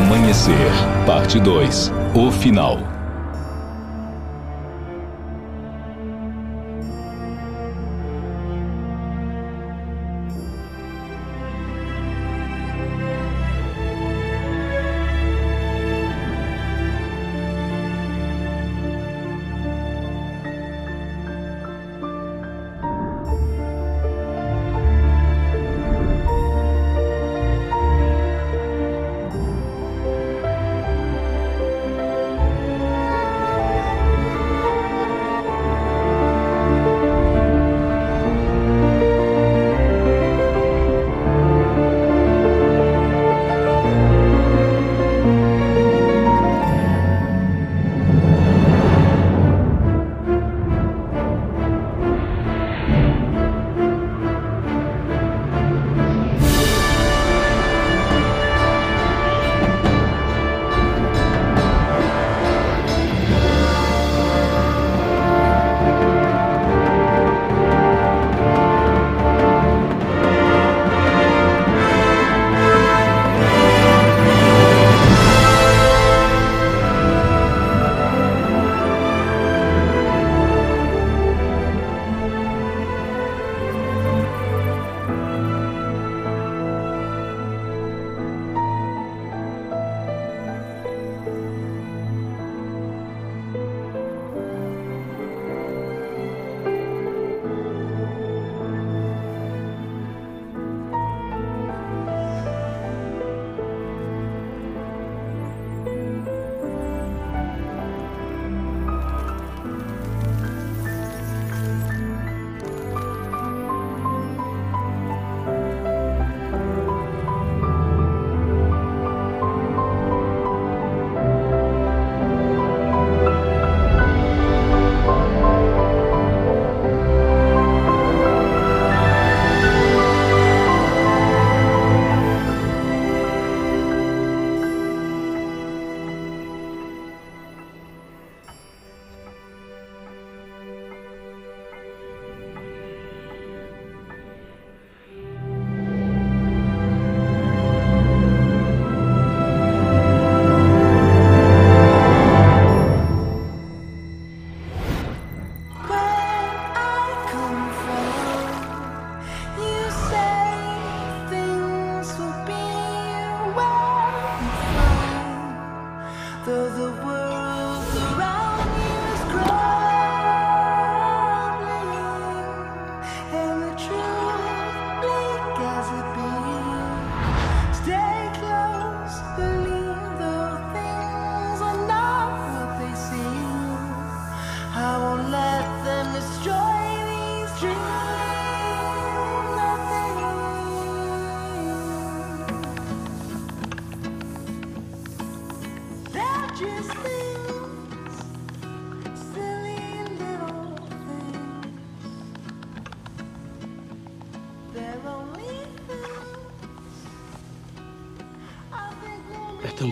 Amanhecer, Parte 2 O Final.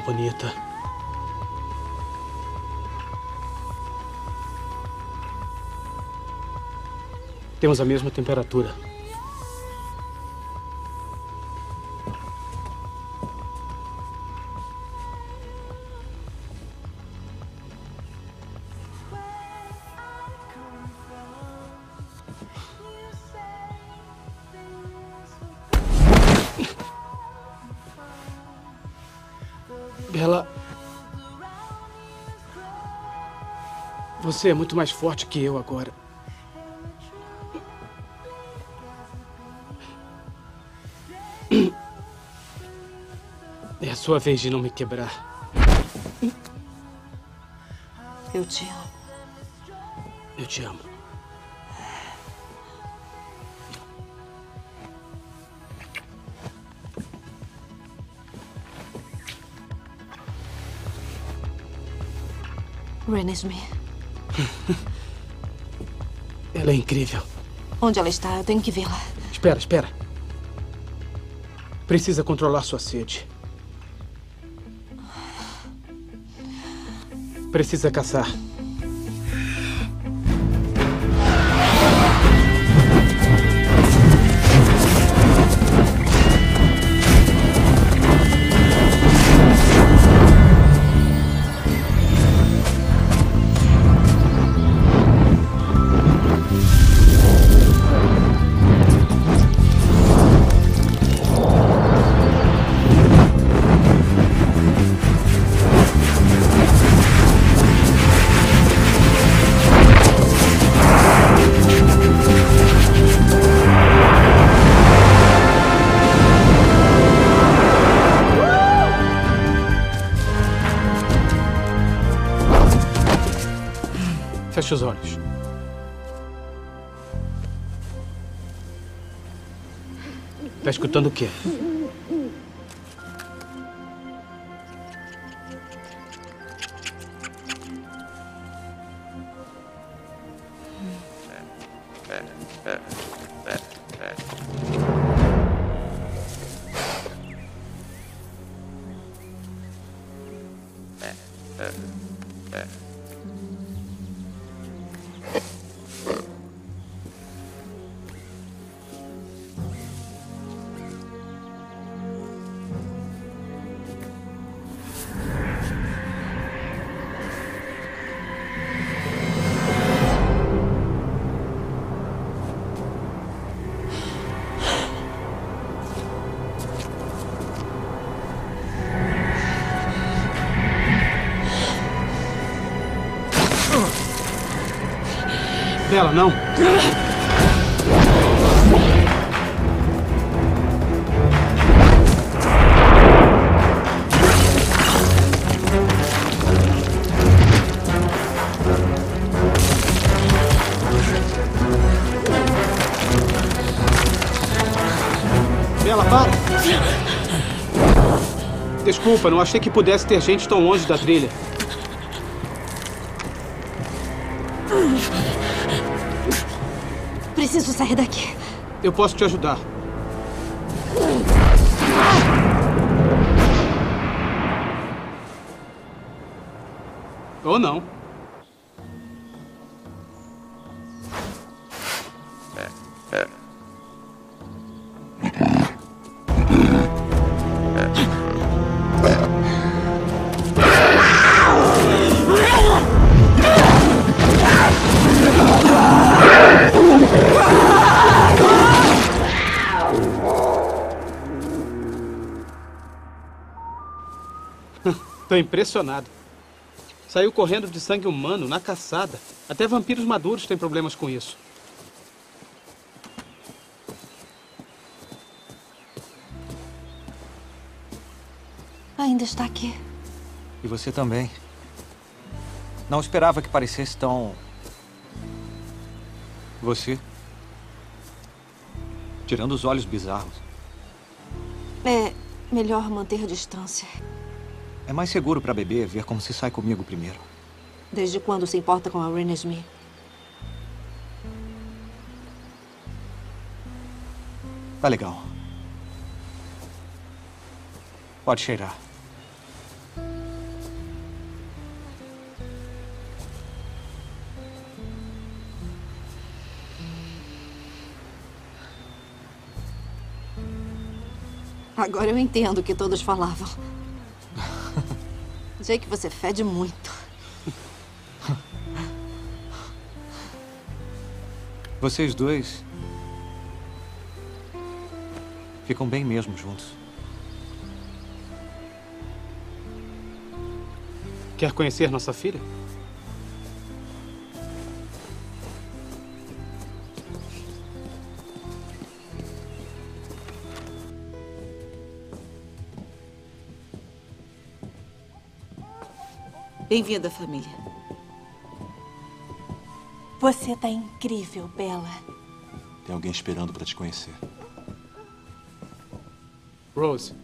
Bonita. Temos a mesma temperatura. Você é muito mais forte que eu agora. É a sua vez de não me quebrar. Eu te amo. Eu te amo. Renesmee. Ela é incrível. Onde ela está? Eu tenho que vê-la. Espera, espera. Precisa controlar sua sede. Precisa caçar. Escutando o quê? Bela, para! Desculpa, não achei que pudesse ter gente tão longe da trilha. Preciso sair daqui. Eu posso te ajudar. Ou não. Impressionado. Saiu correndo de sangue humano na caçada. Até vampiros maduros têm problemas com isso. Ainda está aqui. E você também. Não esperava que parecesse tão. Você. Tirando os olhos bizarros. É melhor manter distância. É mais seguro pra bebê ver como se sai comigo primeiro. Desde quando se importa com a Rena Smith? Tá legal. Pode cheirar. Agora eu entendo o que todos falavam. Jake, você fede muito. Vocês dois. Ficam bem mesmo juntos. Quer conhecer nossa filha? Bem-vinda, família. Você tá incrível, Bela. Tem alguém esperando para te conhecer. Rose.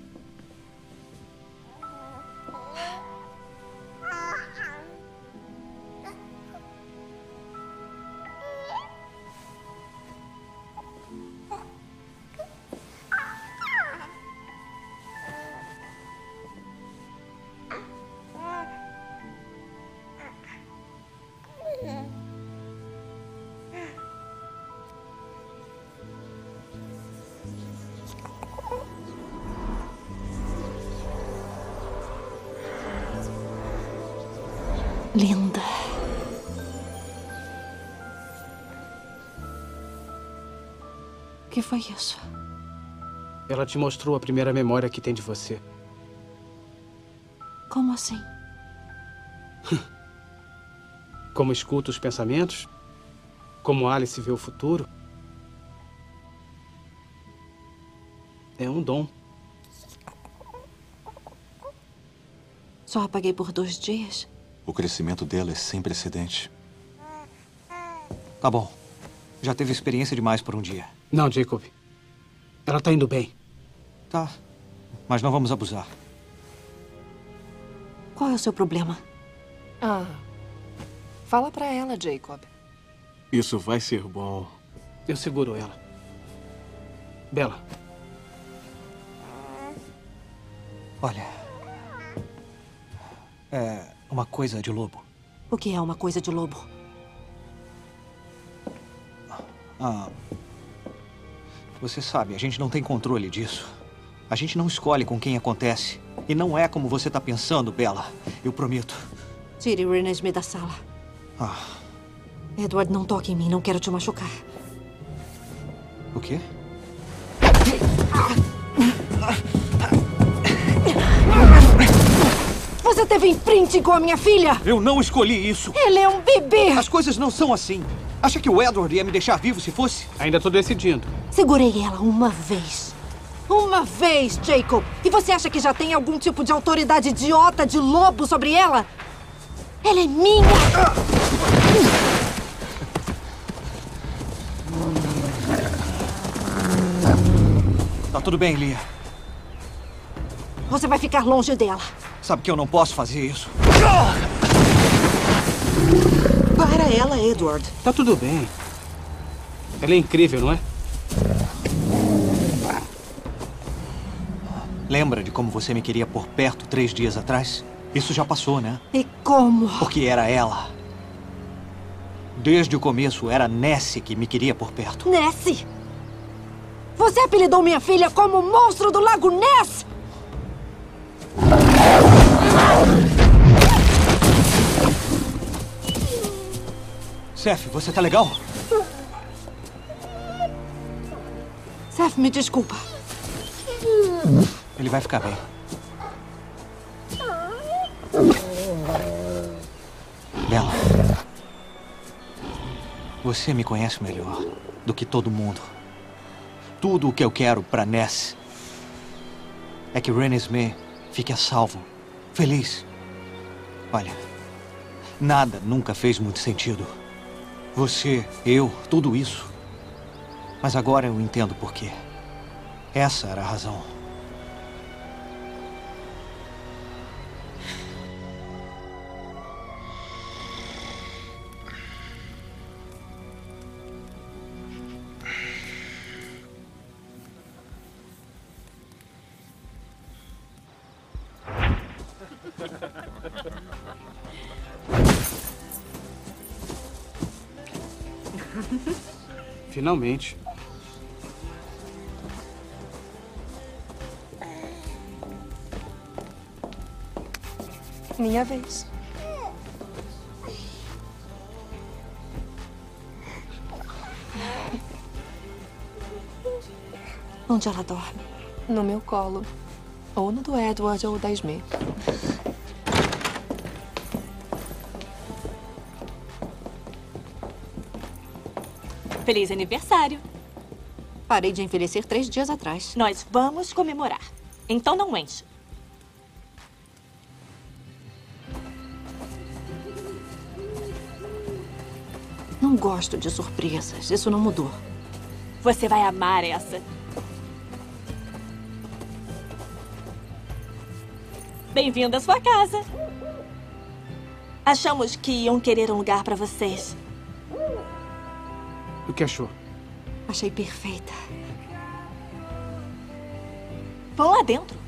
Foi isso? Ela te mostrou a primeira memória que tem de você. Como assim? Como escuta os pensamentos. Como Alice vê o futuro. É um dom. Só apaguei por dois dias? O crescimento dela é sem precedente. Tá bom. Já teve experiência demais por um dia. Não, Jacob. Ela tá indo bem. Tá. Mas não vamos abusar. Qual é o seu problema? Ah. Fala pra ela, Jacob. Isso vai ser bom. Eu seguro ela. Bela, Olha. É uma coisa de lobo. O que é uma coisa de lobo? Ah. Você sabe, a gente não tem controle disso. A gente não escolhe com quem acontece. E não é como você tá pensando, Bella. Eu prometo. Tire Renesmee da sala. Ah, Edward, não toque em mim. Não quero te machucar. o quê? Você teve imprint com a minha filha? Eu não escolhi isso. Ele é um bebê! As coisas não são assim. Acha que o Edward ia me deixar vivo se fosse? ainda tô decidindo. Segurei ela uma vez. Uma vez, Jacob! E você acha que já tem algum tipo de autoridade idiota de lobo sobre ela? Ela é minha! Tá tudo bem, Lia. Você vai ficar longe dela. Sabe que eu não posso fazer isso. Para ela, Edward. Tá tudo bem. Ela é incrível, não é? Lembra de como você me queria por perto três dias atrás? Isso já passou, né? E como? Porque era ela. Desde o começo, era Nessie que me queria por perto. Nessie! Você apelidou minha filha como o monstro do Lago Ness! Seth, você tá legal? Seth, me desculpa. Ele vai ficar bem. Bela. Você me conhece melhor do que todo mundo. Tudo o que eu quero pra Ness é que Renesmee fique a salvo, feliz. Olha, nada nunca fez muito sentido. Você, eu, tudo isso. Mas agora eu entendo por quê. Essa era a razão. Finalmente. Minha vez. Onde ela dorme? No meu colo. Ou no do Edward ou da Esme. Feliz aniversário. Parei de envelhecer três dias atrás. Nós vamos comemorar. Então não enche. Não gosto de surpresas. Isso não mudou. Você vai amar essa. Bem-vindo à sua casa. Achamos que iam querer um lugar para vocês. O que achou? Achei perfeita. Vão lá dentro.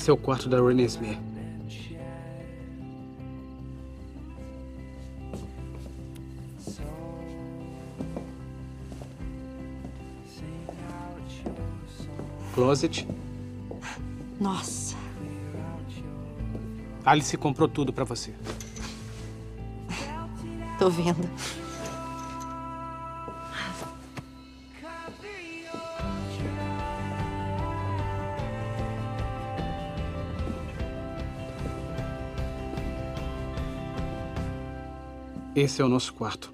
Esse é o quarto da Renesmee. Closet. Nossa. Alice comprou tudo pra você. Tô vendo. Esse é o nosso quarto.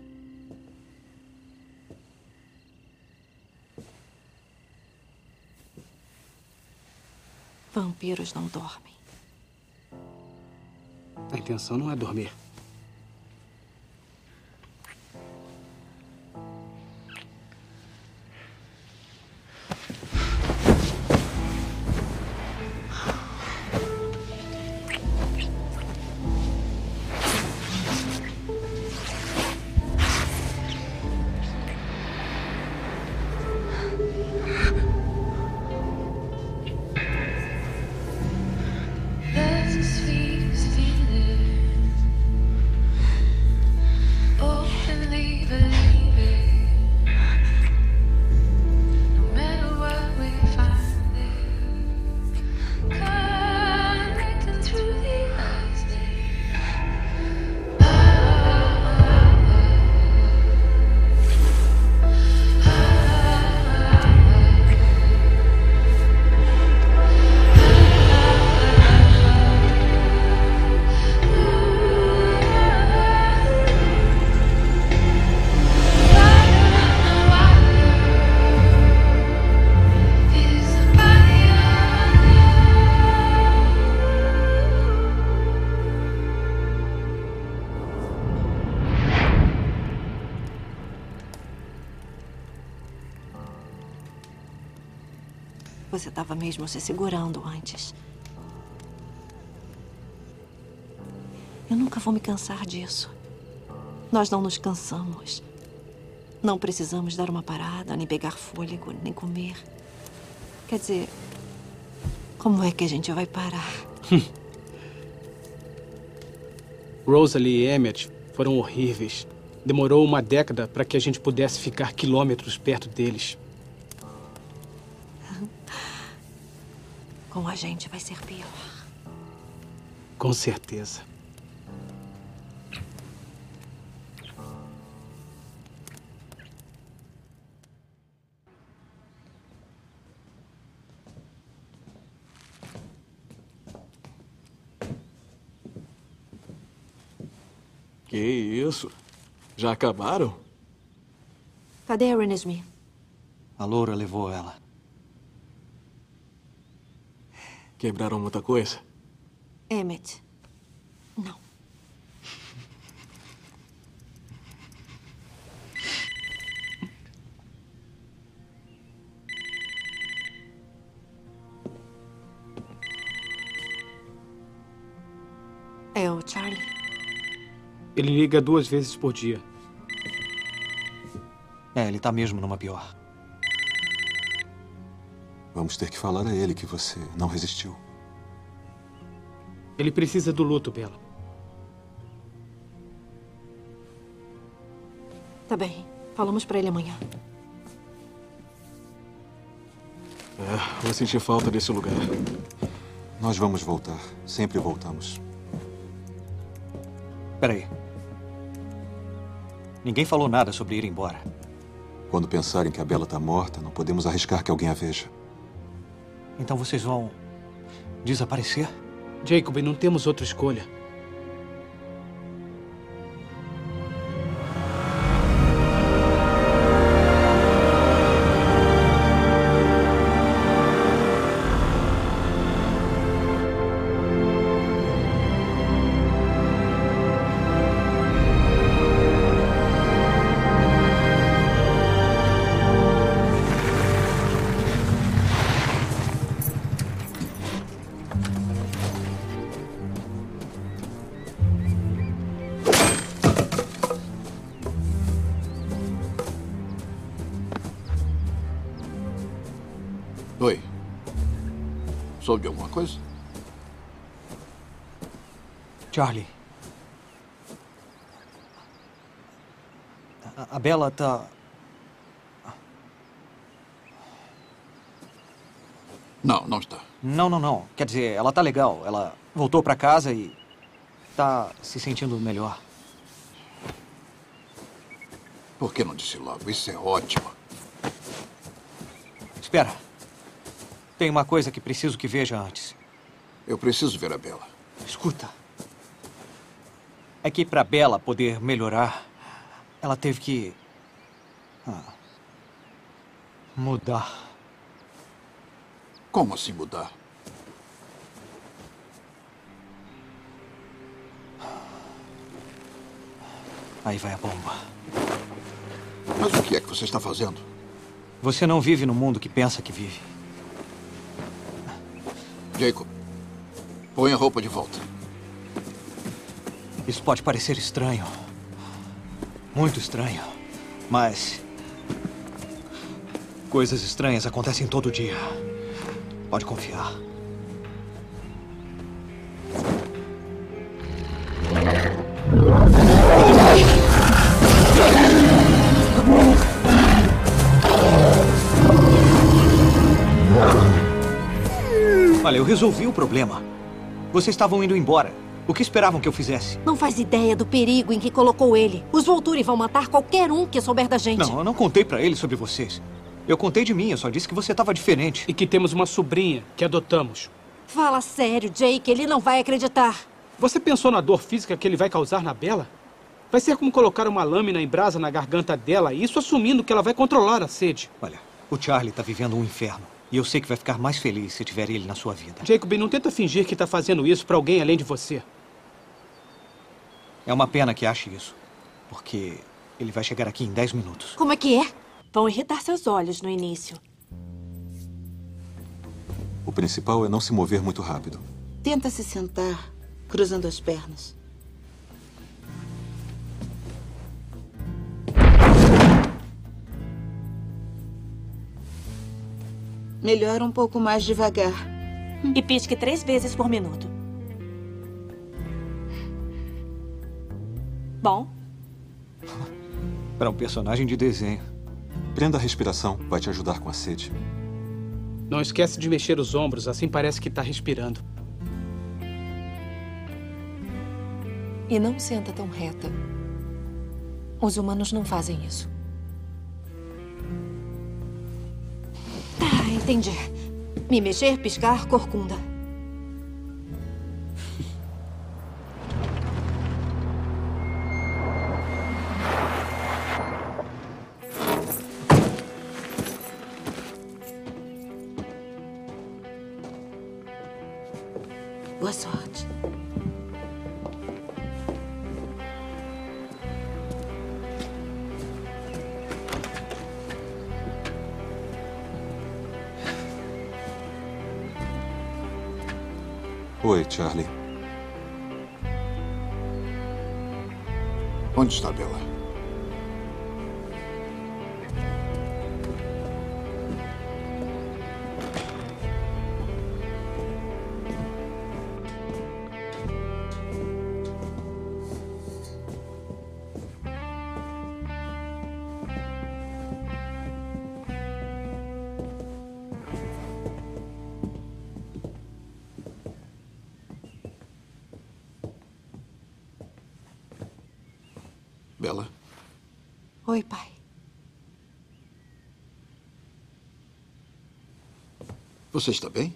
Vampiros não dormem. A intenção não é dormir. Mesmo se segurando antes. Eu nunca vou me cansar disso. Nós não nos cansamos. Não precisamos dar uma parada, nem pegar fôlego, nem comer. Quer dizer, como é que a gente vai parar? Rosalie e Emmett foram horríveis. Demorou uma década para que a gente pudesse ficar quilômetros perto deles. Com a gente vai ser pior. Com certeza. Que isso? Já acabaram? Cadê a Renesmee? A loura levou ela. Quebraram muita coisa? Emmett. Não. É o Charlie. Ele liga duas vezes por dia. É, ele tá mesmo numa pior. Vamos ter que falar a ele que você não resistiu. Ele precisa do luto, Bela. Tá bem. Falamos pra ele amanhã. É, vou sentir falta desse lugar. Nós vamos voltar. Sempre voltamos. Peraí. Ninguém falou nada sobre ir embora. Quando pensarem que a Bela está morta, não podemos arriscar que alguém a veja. Então vocês vão desaparecer? Jacob, não temos outra escolha. A, a Bela tá. Não, não está. Não, não, não. Quer dizer, ela tá legal. Ela voltou pra casa e tá se sentindo melhor. Por que não disse logo? Isso é ótimo. Espera. Tem uma coisa que preciso que veja antes. Eu preciso ver a Bela. Escuta. É que pra Bela poder melhorar, ela teve que. Ah, mudar. Como assim mudar? Aí vai a bomba. Mas o que é que você está fazendo? Você não vive no mundo que pensa que vive. Jacob, põe a roupa de volta. Isso pode parecer estranho. Muito estranho. Mas. Coisas estranhas acontecem todo dia. Pode confiar. Olha, eu resolvi o problema. Vocês estavam indo embora. O que esperavam que eu fizesse? Não faz ideia do perigo em que colocou ele. Os Volturi vão matar qualquer um que souber da gente. Não, eu não contei pra ele sobre vocês. Eu contei de mim, eu só disse que você estava diferente. E que temos uma sobrinha que adotamos. Fala sério, Jake. Ele não vai acreditar. Você pensou na dor física que ele vai causar na Bela? Vai ser como colocar uma lâmina em brasa na garganta dela, isso assumindo que ela vai controlar a sede. Olha, o Charlie tá vivendo um inferno. E eu sei que vai ficar mais feliz se tiver ele na sua vida. Jacob, não tenta fingir que tá fazendo isso pra alguém além de você. É uma pena que ache isso. Porque ele vai chegar aqui em 10 minutos. Como é que é? Vão irritar seus olhos no início. O principal é não se mover muito rápido. Tenta se sentar, cruzando as pernas. Melhor um pouco mais devagar. E pisque três vezes por minuto. Bom, Para um personagem de desenho. Prenda a respiração, vai te ajudar com a sede. Não esquece de mexer os ombros, assim parece que tá respirando. E não senta tão reta. Os humanos não fazem isso. Tá, entendi. Me mexer, piscar, corcunda. Onde Você está bem?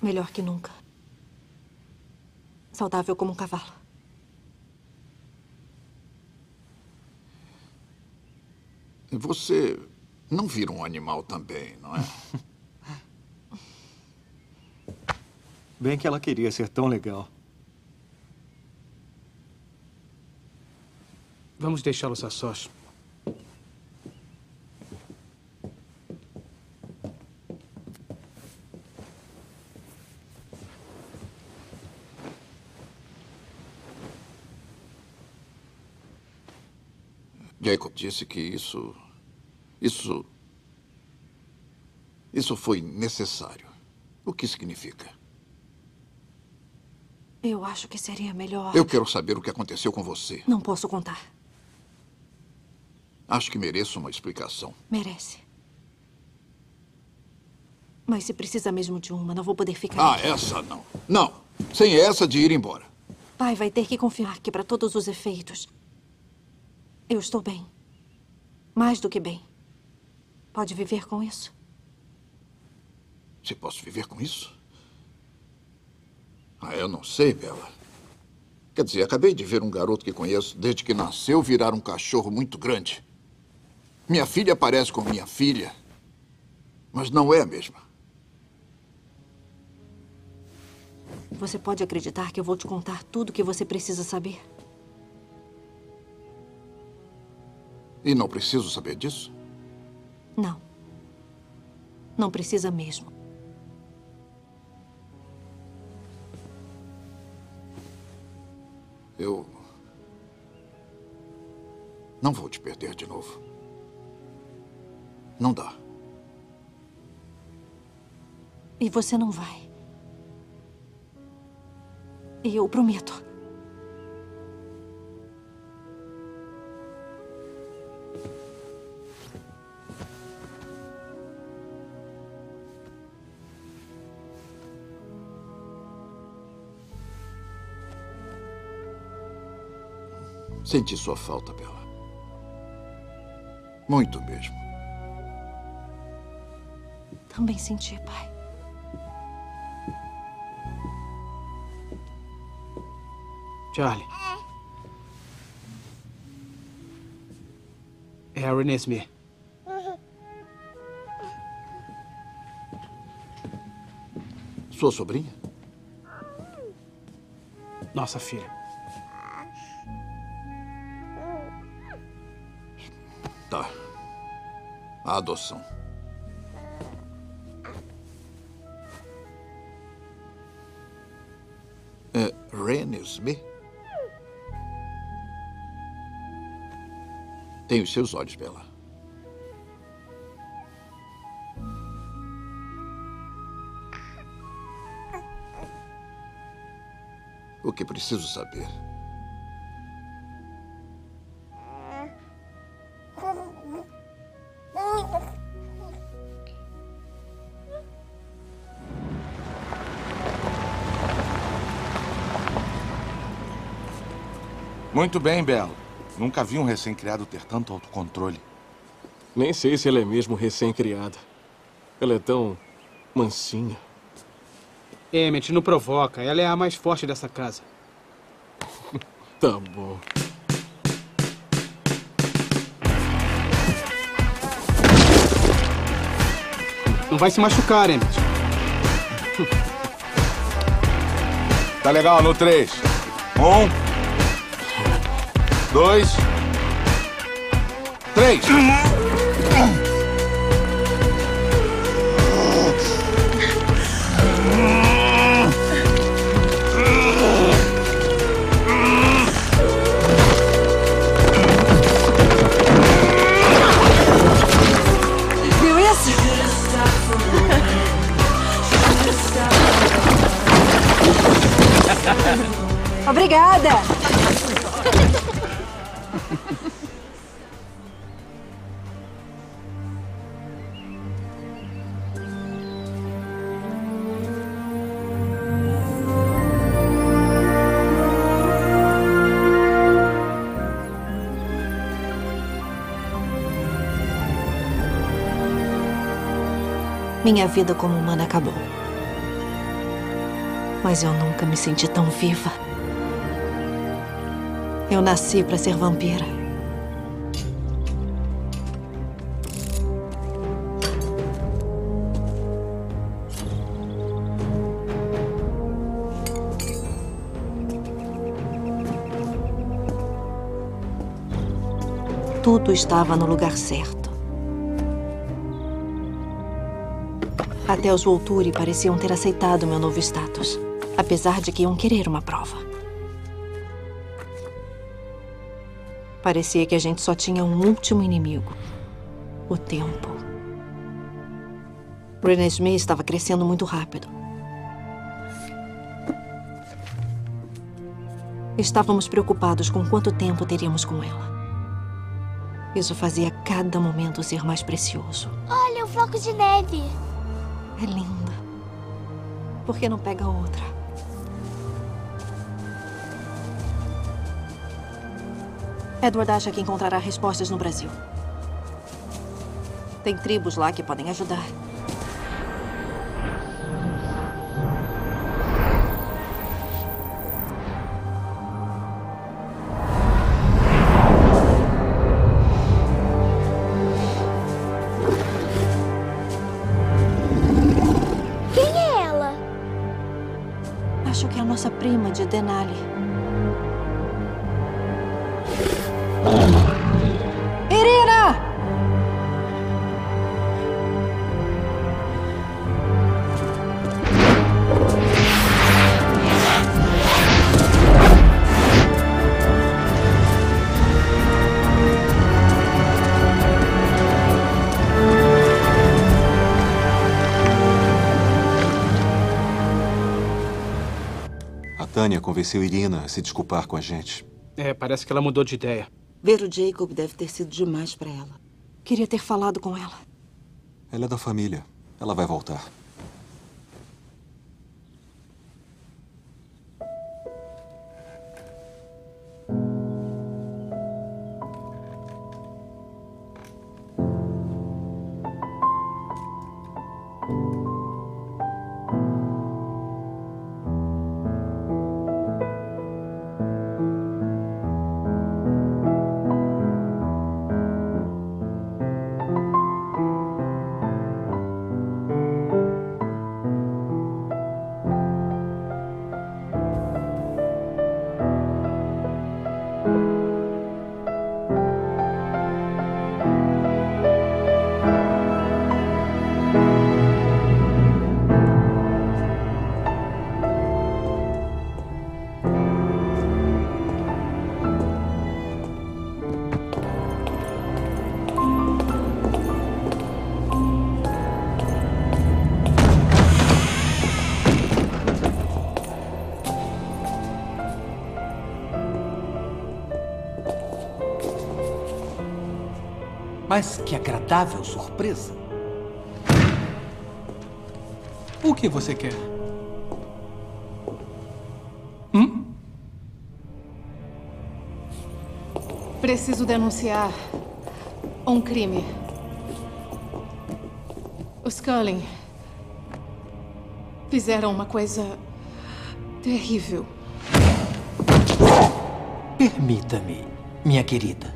Melhor que nunca. Saudável como um cavalo. Você não vira um animal também, não é? Bem que ela queria ser tão legal. Vamos deixá-los a sós. Jacob disse que isso. Isso. Isso foi necessário. O que significa? Eu acho que seria melhor. Eu quero saber o que aconteceu com você. Não posso contar. Acho que mereço uma explicação. Merece. Mas se precisa mesmo de uma, não vou poder ficar. Ah, aqui. essa não. Não. Sem essa de ir embora. Pai vai ter que confiar que, para todos os efeitos, eu estou bem. Mais do que bem. Pode viver com isso? Se posso viver com isso? Ah, eu não sei, Bela. Quer dizer, acabei de ver um garoto que conheço desde que nasceu virar um cachorro muito grande. Minha filha parece com minha filha, mas não é a mesma. Você pode acreditar que eu vou te contar tudo o que você precisa saber? E não preciso saber disso? Não. Não precisa mesmo. Eu. Não vou te perder de novo. Não dá. E você não vai. E eu prometo. Senti sua falta, Bela. Muito mesmo. Também senti, pai. Charlie. É a Renée Smith. Sua sobrinha? Nossa filha. Adoção. É Renée Smith? Tem os seus olhos, Bela. O que preciso saber Muito bem, Belo. Nunca vi um recém-criado ter tanto autocontrole. Nem sei se ela é mesmo recém-criada. Ela é tão mansinha. Emmett, não provoca. Ela é a mais forte dessa casa. Tá bom. Não vai se machucar, Emmett. Tá legal no 3. Um. Dois. Três. Viu isso? Obrigada! Minha vida como humana acabou. Mas eu nunca me senti tão viva. Eu nasci para ser vampira. Tudo estava no lugar certo. Até os Volturi pareciam ter aceitado meu novo status, apesar de que iam querer uma prova. Parecia que a gente só tinha um último inimigo: o tempo. Renée Smith estava crescendo muito rápido. Estávamos preocupados com quanto tempo teríamos com ela. Isso fazia cada momento ser mais precioso. Olha, o floco de neve. É lindo. Por que não pega outra? Edward acha que encontrará respostas no Brasil. Tem tribos lá que podem ajudar. Convenceu Irina a se desculpar com a gente. É, parece que ela mudou de ideia. Ver o Jacob deve ter sido demais para ela. Queria ter falado com ela. Ela é da família. Ela vai voltar. Mas que agradável surpresa. O que você quer? Preciso denunciar um crime. Os Cullen fizeram uma coisa terrível. Permita-me, minha querida.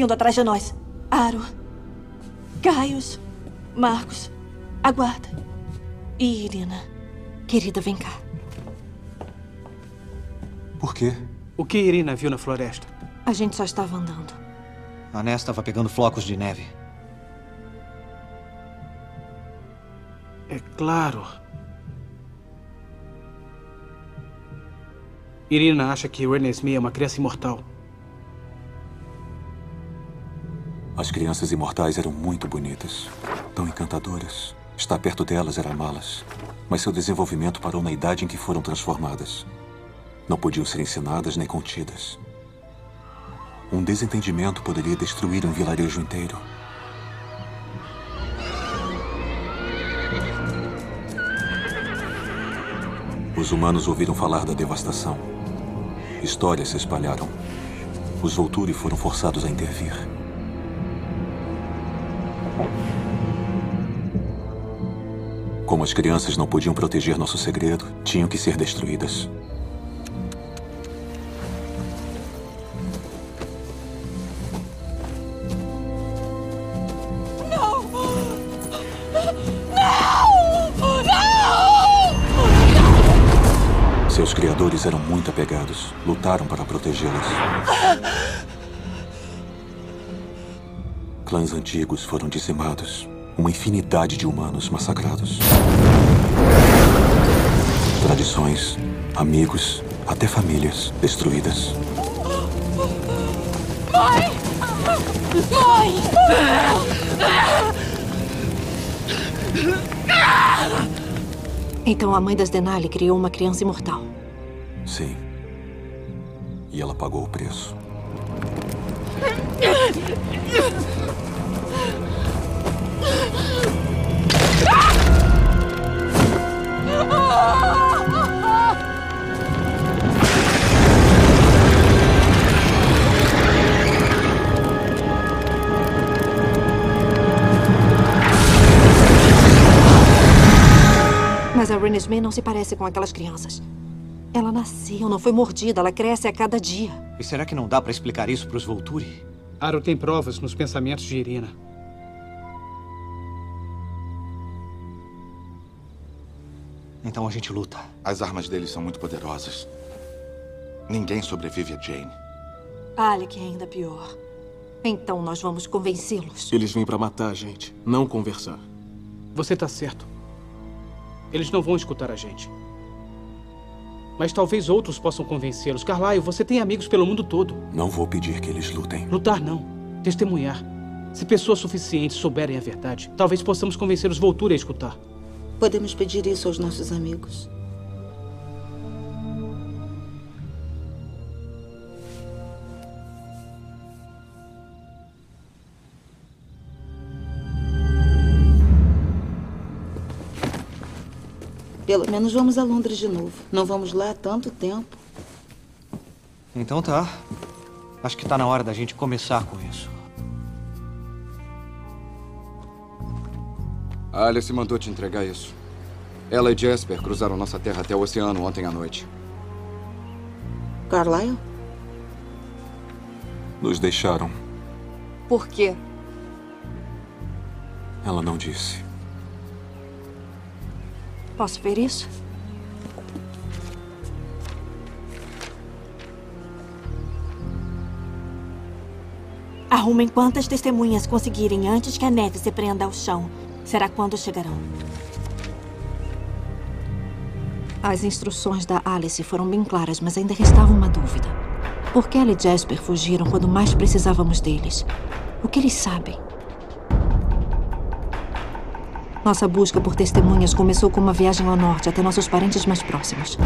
Vindo atrás de nós. Aro. Gaius. Marcos. Aguarda. E Irina. Querida, vem cá. Por quê? O que Irina viu na floresta? A gente só estava andando. A Ness estava pegando flocos de neve. É claro. Irina acha que René Smith é uma criança imortal. As crianças imortais eram muito bonitas, tão encantadoras. Estar perto delas era amá-las. Mas seu desenvolvimento parou na idade em que foram transformadas. Não podiam ser ensinadas nem contidas. Um desentendimento poderia destruir um vilarejo inteiro. Os humanos ouviram falar da devastação. Histórias se espalharam. Os Volturi foram forçados a intervir. Como as crianças não podiam proteger nosso segredo, tinham que ser destruídas. Não! Não! Não! Seus criadores eram muito apegados. Lutaram para protegê-las. Clãs antigos foram dizimados. Uma infinidade de humanos massacrados. Tradições, amigos, até famílias destruídas. Mãe! Mãe! Então a mãe das Denali criou uma criança imortal. Sim. E ela pagou o preço. Renesmee não se parece com aquelas crianças. Ela nasceu, não foi mordida, ela cresce a cada dia. E será que não dá para explicar isso para os Volturi? Aro tem provas nos pensamentos de Irina. Então a gente luta. As armas deles são muito poderosas. Ninguém sobrevive a Jane. Alec é ainda pior. Então nós vamos convencê-los. Eles vêm para matar a gente, não conversar. Você tá certo. Eles não vão escutar a gente. Mas talvez outros possam convencê-los. Carlyle, você tem amigos pelo mundo todo. Não vou pedir que eles lutem. Lutar não. Testemunhar. Se pessoas suficientes souberem a verdade, talvez possamos convencer os Volturi a escutar. Podemos pedir isso aos nossos amigos. Pelo menos vamos a Londres de novo. Não vamos lá há tanto tempo. Então tá. Acho que tá na hora da gente começar com isso. A Alice mandou te entregar isso. Ela e Jasper cruzaram nossa terra até o oceano ontem à noite. Carlyle? Nos deixaram. Por quê? Ela não disse. Posso ver isso? Arrumem quantas testemunhas conseguirem antes que a neve se prenda ao chão. Será quando chegarão. As instruções da Alice foram bem claras, mas ainda restava uma dúvida. Por que ela e Jasper fugiram quando mais precisávamos deles? O que eles sabem? Nossa busca por testemunhas começou com uma viagem ao norte até nossos parentes mais próximos.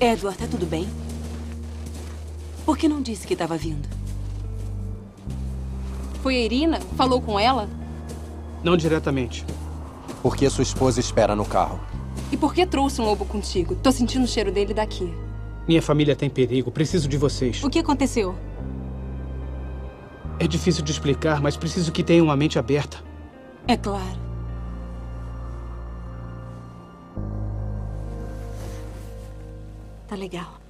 Edward, tá tudo bem? Por que não disse que estava vindo? Foi a Irina? Falou com ela? Não diretamente. Porque sua esposa espera no carro. E por que trouxe um lobo contigo? Tô sentindo o cheiro dele daqui. Minha família tem perigo. Preciso de vocês. O que aconteceu? É difícil de explicar, mas preciso que tenham uma mente aberta. É claro. Legal.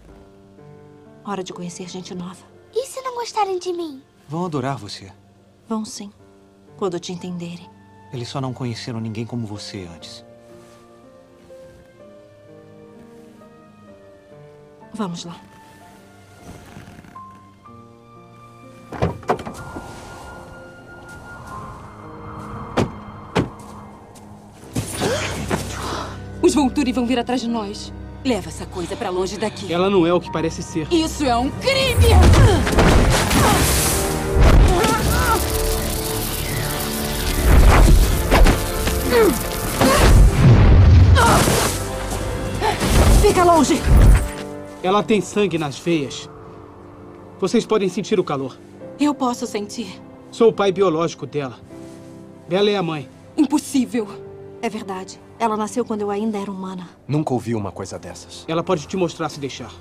Hora de conhecer gente nova. E se não gostarem de mim? Vão adorar você. Vão sim. Quando te entenderem. Eles só não conheceram ninguém como você antes. Vamos lá. Os Volturi vão vir atrás de nós. Leva essa coisa pra longe daqui. Ela não é o que parece ser. Isso é um crime! Fica longe! Ela tem sangue nas veias. Vocês podem sentir o calor. Eu posso sentir. Sou o pai biológico dela. Bela é a mãe. Impossível. É verdade. Ela nasceu quando eu ainda era humana. Nunca ouvi uma coisa dessas. Ela pode te mostrar se deixar.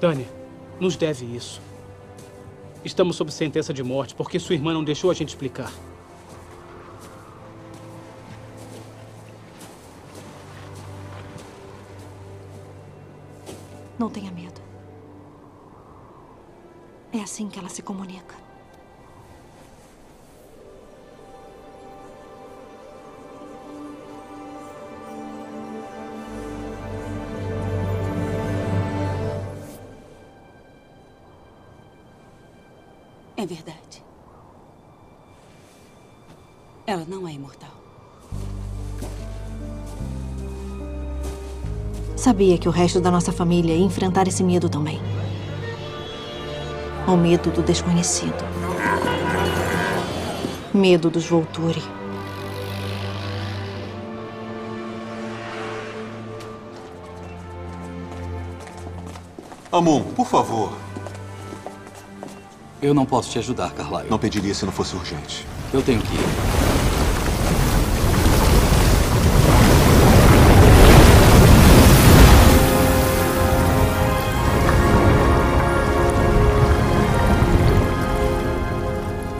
Dani, nos deve isso. Estamos sob sentença de morte porque sua irmã não deixou a gente explicar. Não tenha medo. É assim que ela se comunica. É verdade. Ela não é imortal. Sabia que o resto da nossa família ia enfrentar esse medo também. O medo do desconhecido. Medo dos Volturi. Amon, por favor. Eu não posso te ajudar, Carlyle. Não pediria se não fosse urgente. Eu tenho que ir.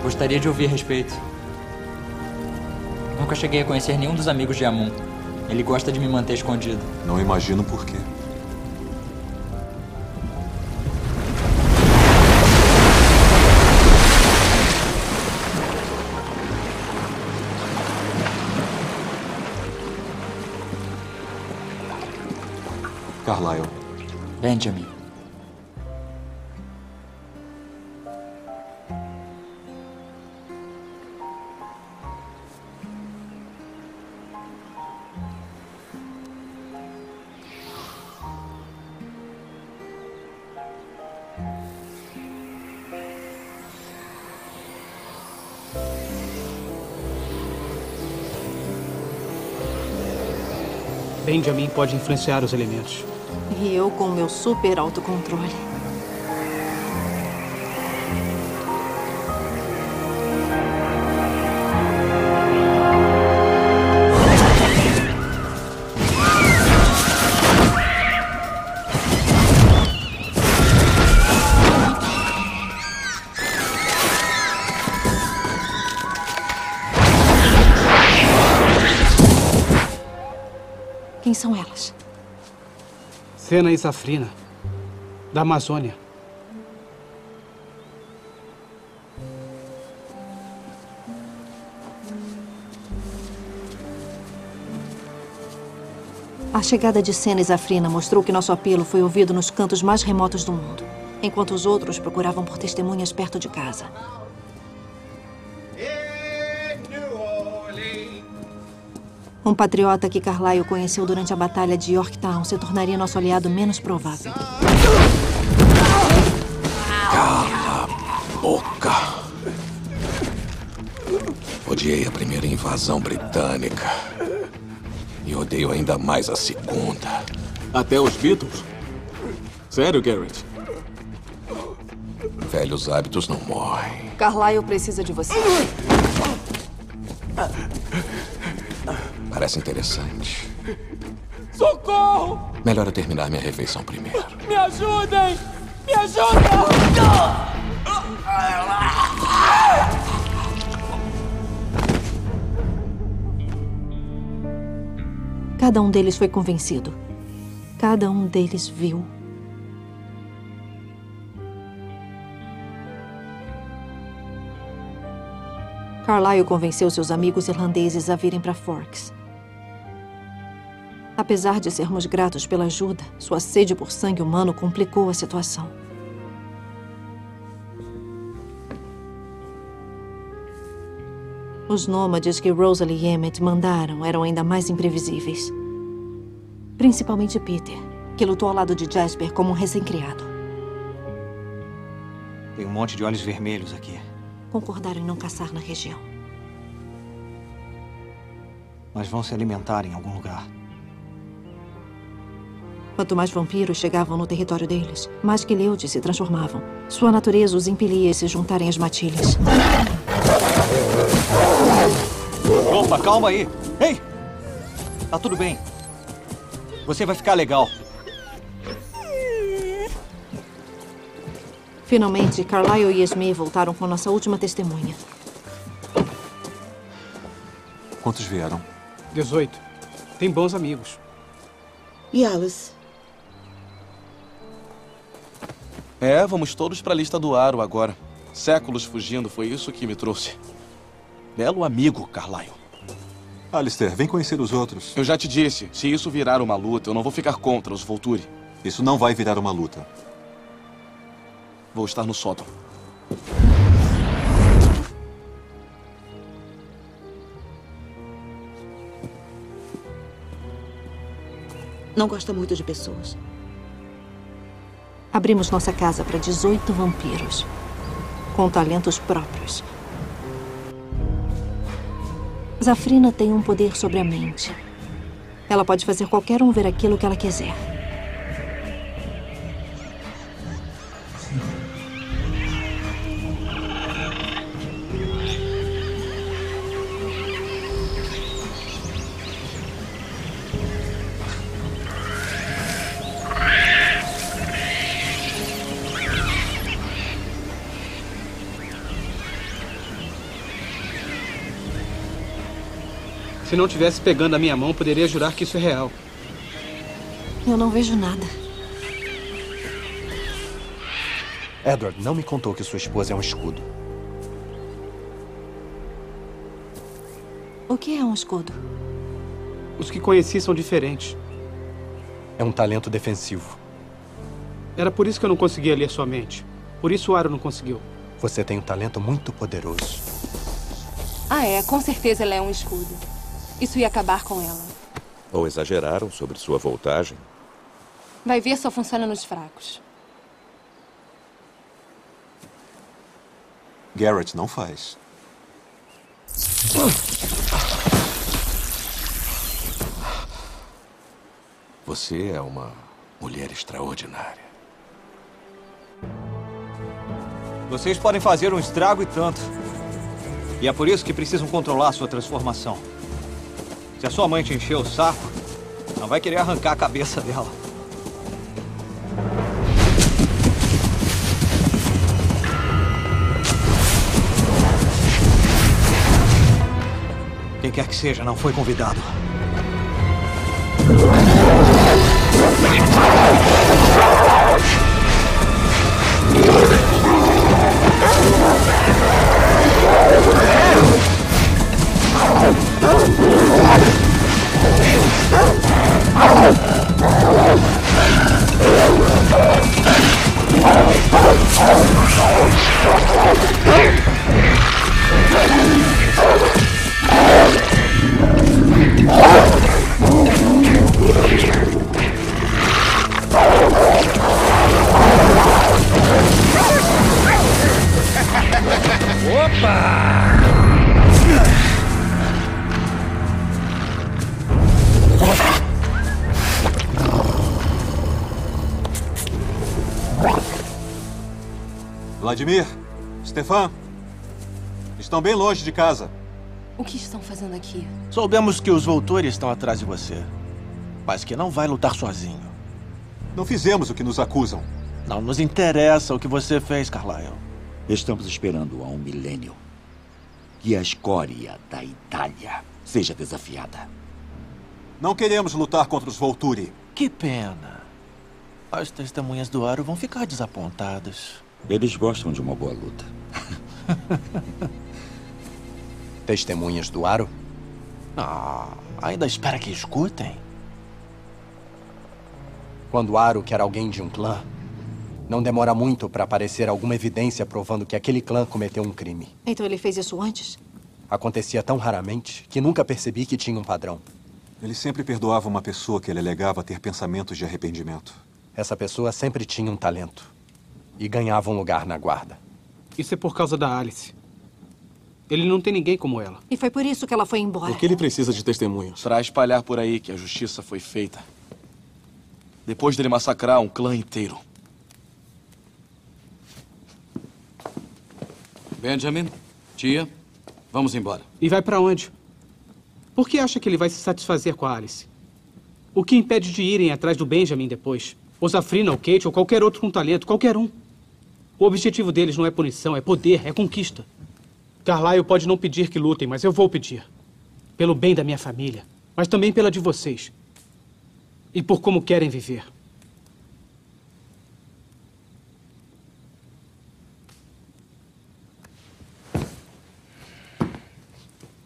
Gostaria de ouvir a respeito. Nunca cheguei a conhecer nenhum dos amigos de Amon. Ele gosta de me manter escondido. Não imagino por quê. Carlyle. Benjamin. Benjamin pode influenciar os elementos. E eu com meu super autocontrole. Sena e Safrina, da Amazônia. A chegada de Sena e Zafrina mostrou que nosso apelo foi ouvido nos cantos mais remotos do mundo, enquanto os outros procuravam por testemunhas perto de casa. Um patriota que Carlyle conheceu durante a Batalha de Yorktown se tornaria nosso aliado menos provável. Cala a boca. Odiei a primeira invasão britânica. E odeio ainda mais a segunda. Até os Beatles? Sério, Garrett? Velhos hábitos não morrem. Carlyle precisa de você. Parece interessante. Socorro! Melhor eu terminar minha refeição primeiro. Me ajudem! Me ajudem! Cada um deles foi convencido. Cada um deles viu. Carlyle convenceu seus amigos irlandeses a virem para Forks. Apesar de sermos gratos pela ajuda, sua sede por sangue humano complicou a situação. Os nômades que Rosalie e Emmett mandaram eram ainda mais imprevisíveis. Principalmente Peter, que lutou ao lado de Jasper como um recém-criado. Tem um monte de olhos vermelhos aqui. concordaram em não caçar na região. Mas vão se alimentar em algum lugar. Quanto mais vampiros chegavam no território deles, mais que leudes se transformavam. Sua natureza os impelia a se juntarem às matilhas. Opa, calma aí. Ei! Tá tudo bem. Você vai ficar legal. Finalmente, Carlyle e Esme voltaram com nossa última testemunha. Quantos vieram? 18. Tem bons amigos. E Alice? É, vamos todos para a lista do Aro agora. Séculos fugindo, foi isso que me trouxe. Belo amigo, Carlyle. Alistair, vem conhecer os outros. Eu já te disse, se isso virar uma luta, eu não vou ficar contra os Volturi. Isso não vai virar uma luta. Vou estar no sótão. Não gosta muito de pessoas. Abrimos nossa casa para 18 vampiros, com talentos próprios. Zafrina tem um poder sobre a mente. Ela pode fazer qualquer um ver aquilo que ela quiser. Não tivesse pegando a minha mão, poderia jurar que isso é real. Eu não vejo nada. Edward não me contou que sua esposa é um escudo. O que é um escudo? Os que conheci são diferentes. É um talento defensivo. Era por isso que eu não conseguia ler sua mente. Por isso o Aro não conseguiu. Você tem um talento muito poderoso. Ah, é. Com certeza ela é um escudo. Isso ia acabar com ela. Ou exageraram sobre sua voltagem? Vai ver, só funciona nos fracos. Garrett não faz. Você é uma mulher extraordinária. Vocês podem fazer um estrago e tanto. E é por isso que precisam controlar sua transformação. Se a sua mãe te encher o saco, não vai querer arrancar a cabeça dela. Quem quer que seja, não foi convidado. Opa! Vladimir, Stefan, estão bem longe de casa. O que estão fazendo aqui? Soubemos que os Voltores estão atrás de você. Mas que não vai lutar sozinho. Não fizemos o que nos acusam. Não nos interessa o que você fez, Carlyle. Estamos esperando há um milênio que a escória da Itália seja desafiada. Não queremos lutar contra os Volturi. Que pena. As testemunhas do Aro vão ficar desapontadas. Eles gostam de uma boa luta. Testemunhas do Aro? Ah, ainda espera que escutem? Quando Aro quer alguém de um clã, não demora muito para aparecer alguma evidência provando que aquele clã cometeu um crime. Então ele fez isso antes? Acontecia tão raramente que nunca percebi que tinha um padrão. Ele sempre perdoava uma pessoa que ele alegava ter pensamentos de arrependimento. Essa pessoa sempre tinha um talento e ganhava um lugar na guarda. Isso é por causa da Alice. Ele não tem ninguém como ela. E foi por isso que ela foi embora. Por que ele precisa de testemunhas? Para espalhar por aí que a justiça foi feita. Depois dele massacrar um clã inteiro. Benjamin, tia, vamos embora. E vai pra onde? Por que acha que ele vai se satisfazer com a Alice? O que impede de irem atrás do Benjamin depois? Ou Zafrina, ou Kate, ou qualquer outro com talento, qualquer um. O objetivo deles não é punição, é poder, é conquista. Carlyle pode não pedir que lutem, mas eu vou pedir. Pelo bem da minha família, mas também pela de vocês. E por como querem viver.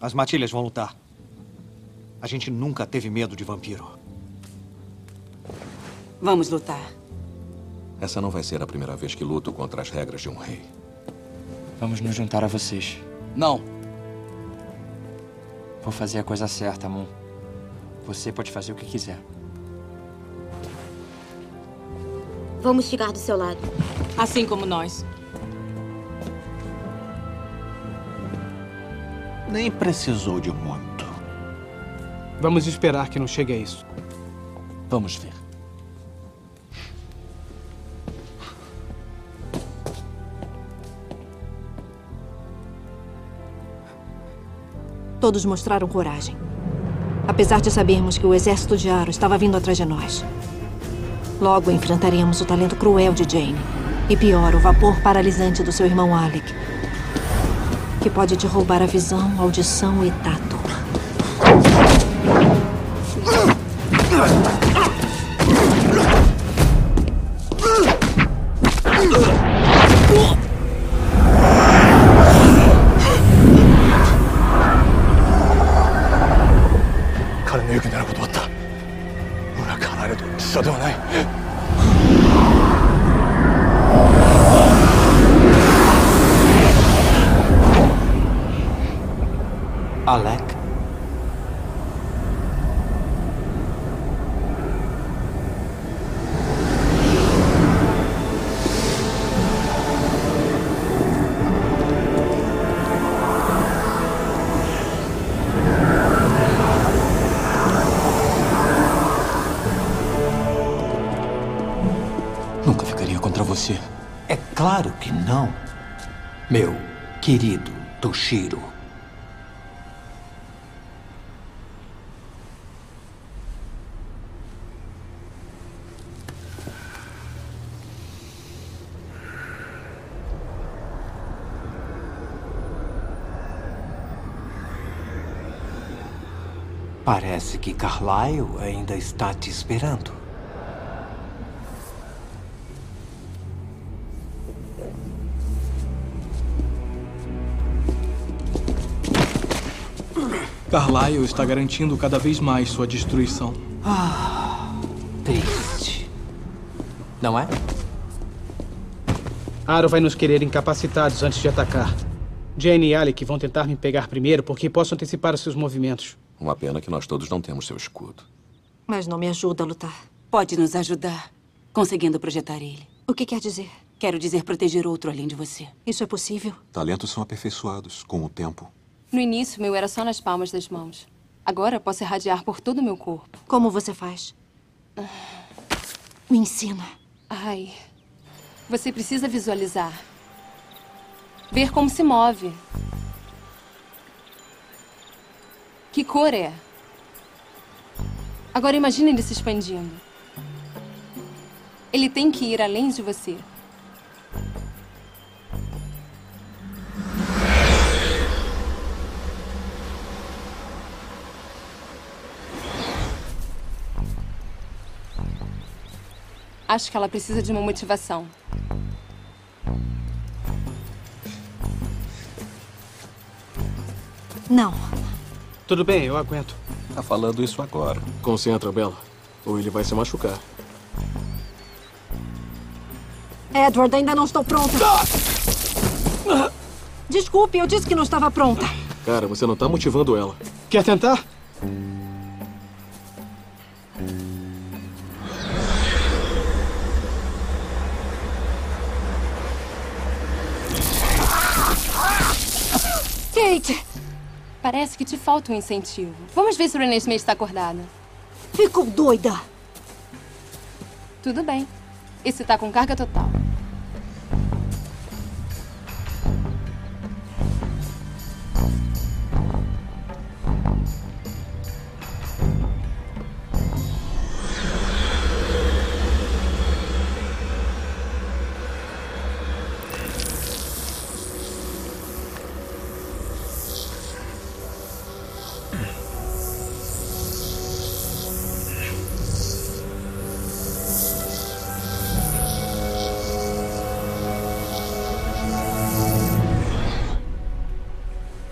As matilhas vão lutar. A gente nunca teve medo de vampiro. Vamos lutar. Essa não vai ser a primeira vez que luto contra as regras de um rei. Vamos nos juntar a vocês. Não. Vou fazer a coisa certa, Moon. Você pode fazer o que quiser. Vamos ficar do seu lado. Assim como nós. Nem precisou de muito. Vamos esperar que não chegue a isso. Vamos ver. Todos mostraram coragem. Apesar de sabermos que o exército de Aro estava vindo atrás de nós. Logo enfrentaremos o talento cruel de Jane. E pior, o vapor paralisante do seu irmão Alec. Que pode te roubar a visão, audição e tato. Toshiro. Parece que Carlyle ainda está te esperando. Carlyle está garantindo cada vez mais sua destruição. Ah, triste. Não é? Aro vai nos querer incapacitados antes de atacar. Jane e Alec vão tentar me pegar primeiro porque posso antecipar os seus movimentos. Uma pena que nós todos não temos seu escudo. Mas não me ajuda a lutar. Pode nos ajudar, conseguindo projetar ele. O que quer dizer? Quero dizer proteger outro além de você. Isso é possível? Talentos são aperfeiçoados com o tempo. No início, meu era só nas palmas das mãos. Agora posso irradiar por todo o meu corpo. Como você faz? Me ensina. Ai. Você precisa visualizar. Ver como se move. Que cor é? Agora imagine ele se expandindo. Ele tem que ir além de você. Acho que ela precisa de uma motivação. Não. Tudo bem, eu aguento. Tá falando isso agora. Concentra, Bela. Ou ele vai se machucar. Edward, ainda não estou pronta. Desculpe, eu disse que não estava pronta. Cara, você não tá motivando ela. Quer tentar? Kate! Parece que te falta um incentivo. Vamos ver se o Renée está acordada. Ficou doida! Tudo bem. Esse tá com carga total.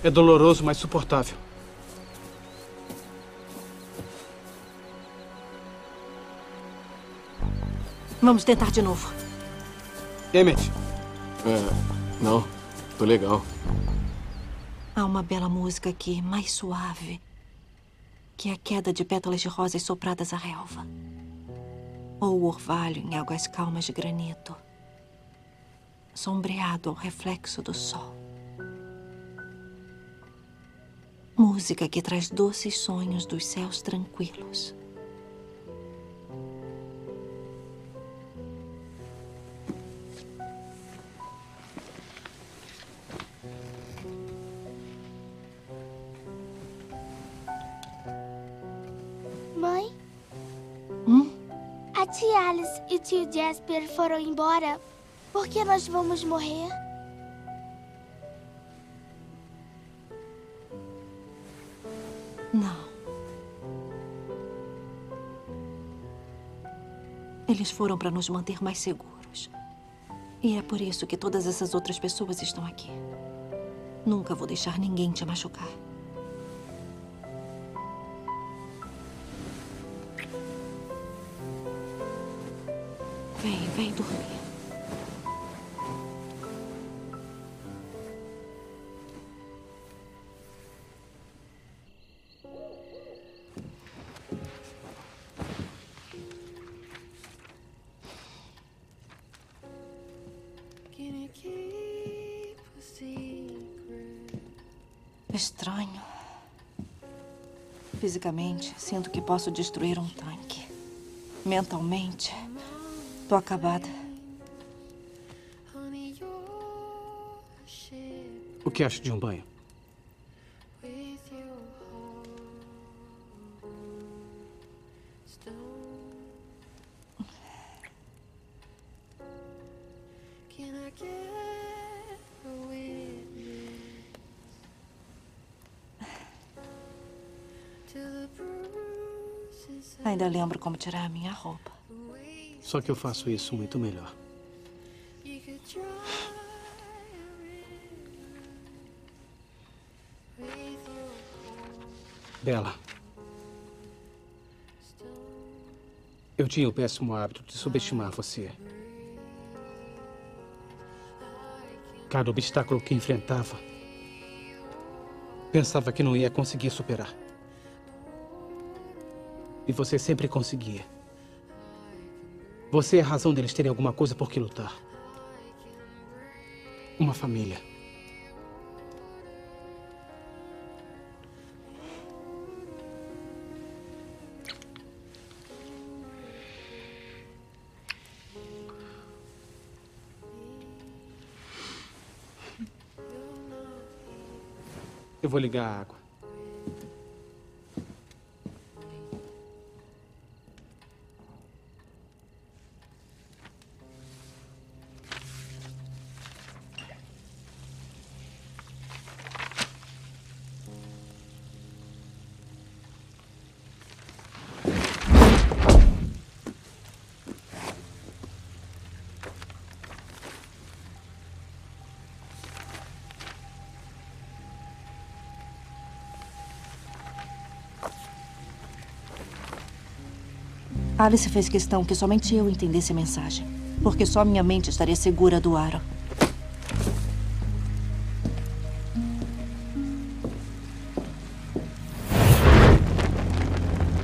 É doloroso, mas suportável. Vamos tentar de novo. Emmett. É, não. Tô legal. Há uma bela música aqui, mais suave que a queda de pétalas de rosas sopradas à relva. Ou o orvalho em águas calmas de granito, sombreado ao reflexo do sol. Música que traz doces sonhos dos céus tranquilos. Mãe? Hum? A tia Alice e o tio Jasper foram embora. Por que nós vamos morrer? Eles foram para nos manter mais seguros. E é por isso que todas essas outras pessoas estão aqui. Nunca vou deixar ninguém te machucar. Vem, vem dormir. Fisicamente, sinto que posso destruir um tanque. Mentalmente, tô acabada. O que acha de um banho? Lembro como tirar a minha roupa. Só que eu faço isso muito melhor. Bela. Eu tinha o péssimo hábito de subestimar você. Cada obstáculo que enfrentava, pensava que não ia conseguir superar. E você sempre conseguia. Você é a razão deles terem alguma coisa por que lutar. Uma família. Eu vou ligar a água. Alice fez questão que somente eu entendesse a mensagem. Porque só minha mente estaria segura do Aro.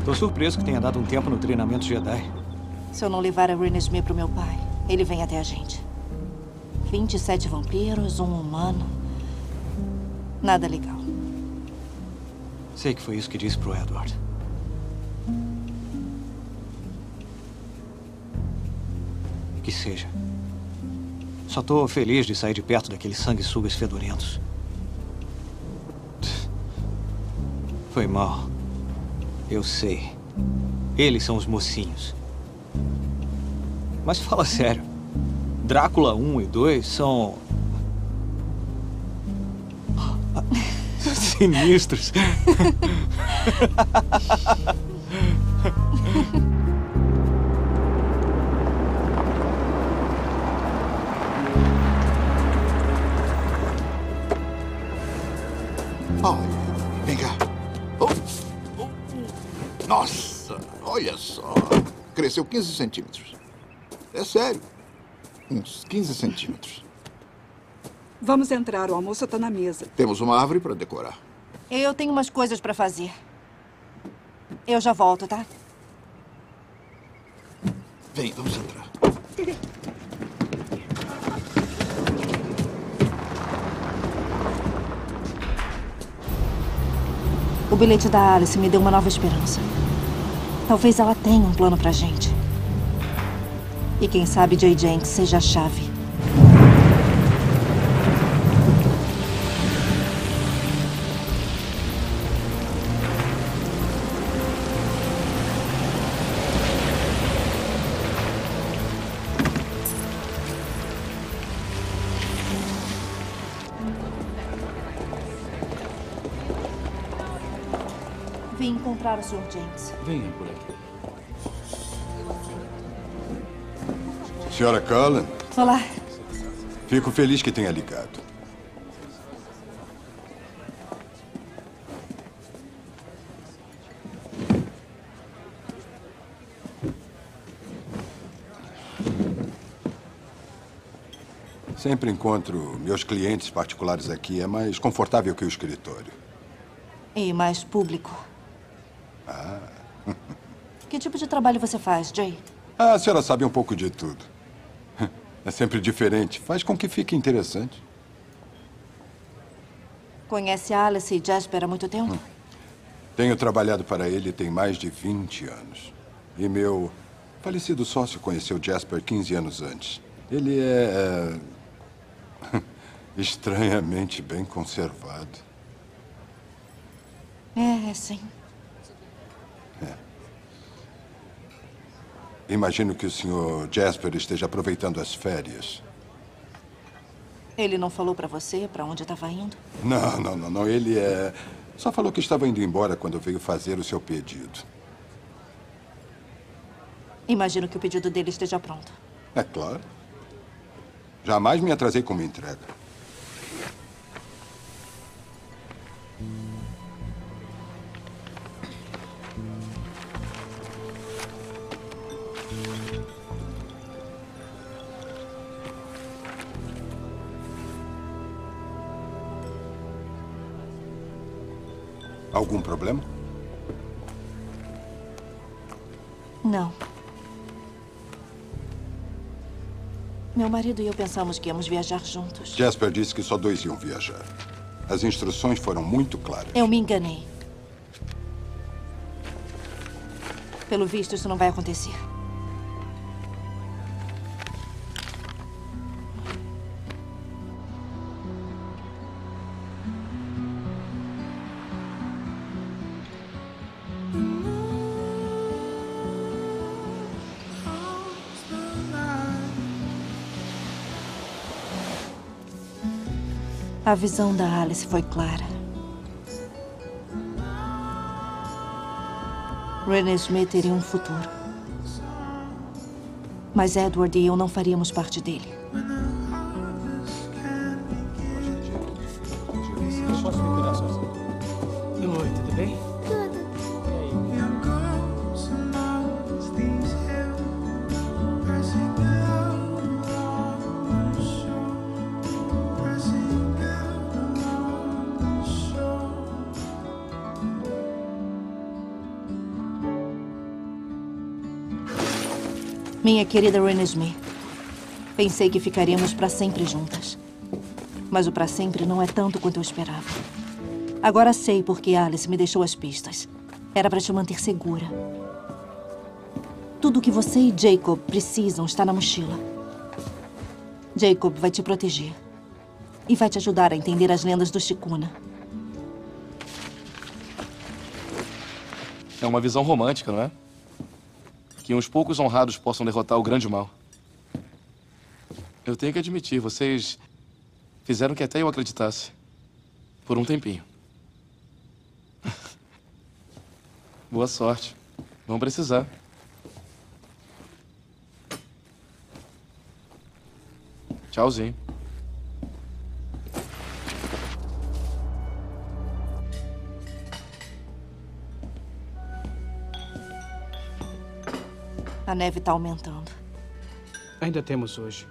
Tô surpreso que tenha dado um tempo no treinamento Jedi. Se eu não levar a Ren Smith pro meu pai, ele vem até a gente. 27 vampiros, um humano. Nada legal. Sei que foi isso que disse pro Edward. Só tô feliz de sair de perto daqueles sanguessugas fedorentos. Foi mal. Eu sei. Eles são os mocinhos. Mas fala sério. Drácula 1 e 2 são. sinistros. Olha, vem cá. Oh, oh. Nossa, olha só. Cresceu 15 centímetros. É sério. Uns 15 centímetros. Vamos entrar, o almoço está na mesa. Temos uma árvore para decorar. Eu tenho umas coisas para fazer. Eu já volto, tá? Vem, vamos entrar. O bilhete da Alice me deu uma nova esperança. Talvez ela tenha um plano pra gente. E quem sabe Jay Jenks seja a chave. Vim encontrar o Sr. Jenks. Venha por aqui. Senhora Cullen, Olá. fico feliz que tenha ligado. Sempre encontro meus clientes particulares aqui. É mais confortável que o escritório. E mais público. Ah. Que tipo de trabalho você faz, Jay? Ah, a senhora sabe um pouco de tudo. É sempre diferente. Faz com que fique interessante. Conhece Alice e Jasper há muito tempo? Tenho trabalhado para ele tem mais de 20 anos. E meu falecido sócio conheceu Jasper 15 anos antes. Ele é. é, estranhamente bem conservado. É, sim. Imagino que o senhor Jasper esteja aproveitando as férias. Ele não falou pra você pra onde estava indo? Não, não, não, não. Ele é. Só falou que estava indo embora quando veio fazer o seu pedido. Imagino que o pedido dele esteja pronto. É claro. Jamais me atrasei com uma entrega. Algum problema? Não. Meu marido e eu pensamos que íamos viajar juntos. Jasper disse que só dois iam viajar. As instruções foram muito claras. Eu me enganei. Pelo visto, isso não vai acontecer. A visão da Alice foi clara. René Smith teria um futuro. Mas Edward e eu não faríamos parte dele. Querida Smith. Pensei que ficaríamos para sempre juntas. Mas o para sempre não é tanto quanto eu esperava. Agora sei por que Alice me deixou as pistas. Era para te manter segura. Tudo o que você e Jacob precisam está na mochila. Jacob vai te proteger. E vai te ajudar a entender as lendas do Chikuna. É uma visão romântica, não é? Que uns poucos honrados possam derrotar o grande mal. Eu tenho que admitir, vocês fizeram que até eu acreditasse. Por um tempinho. Boa sorte. Vão precisar. Tchauzinho. A neve está aumentando. Ainda temos hoje.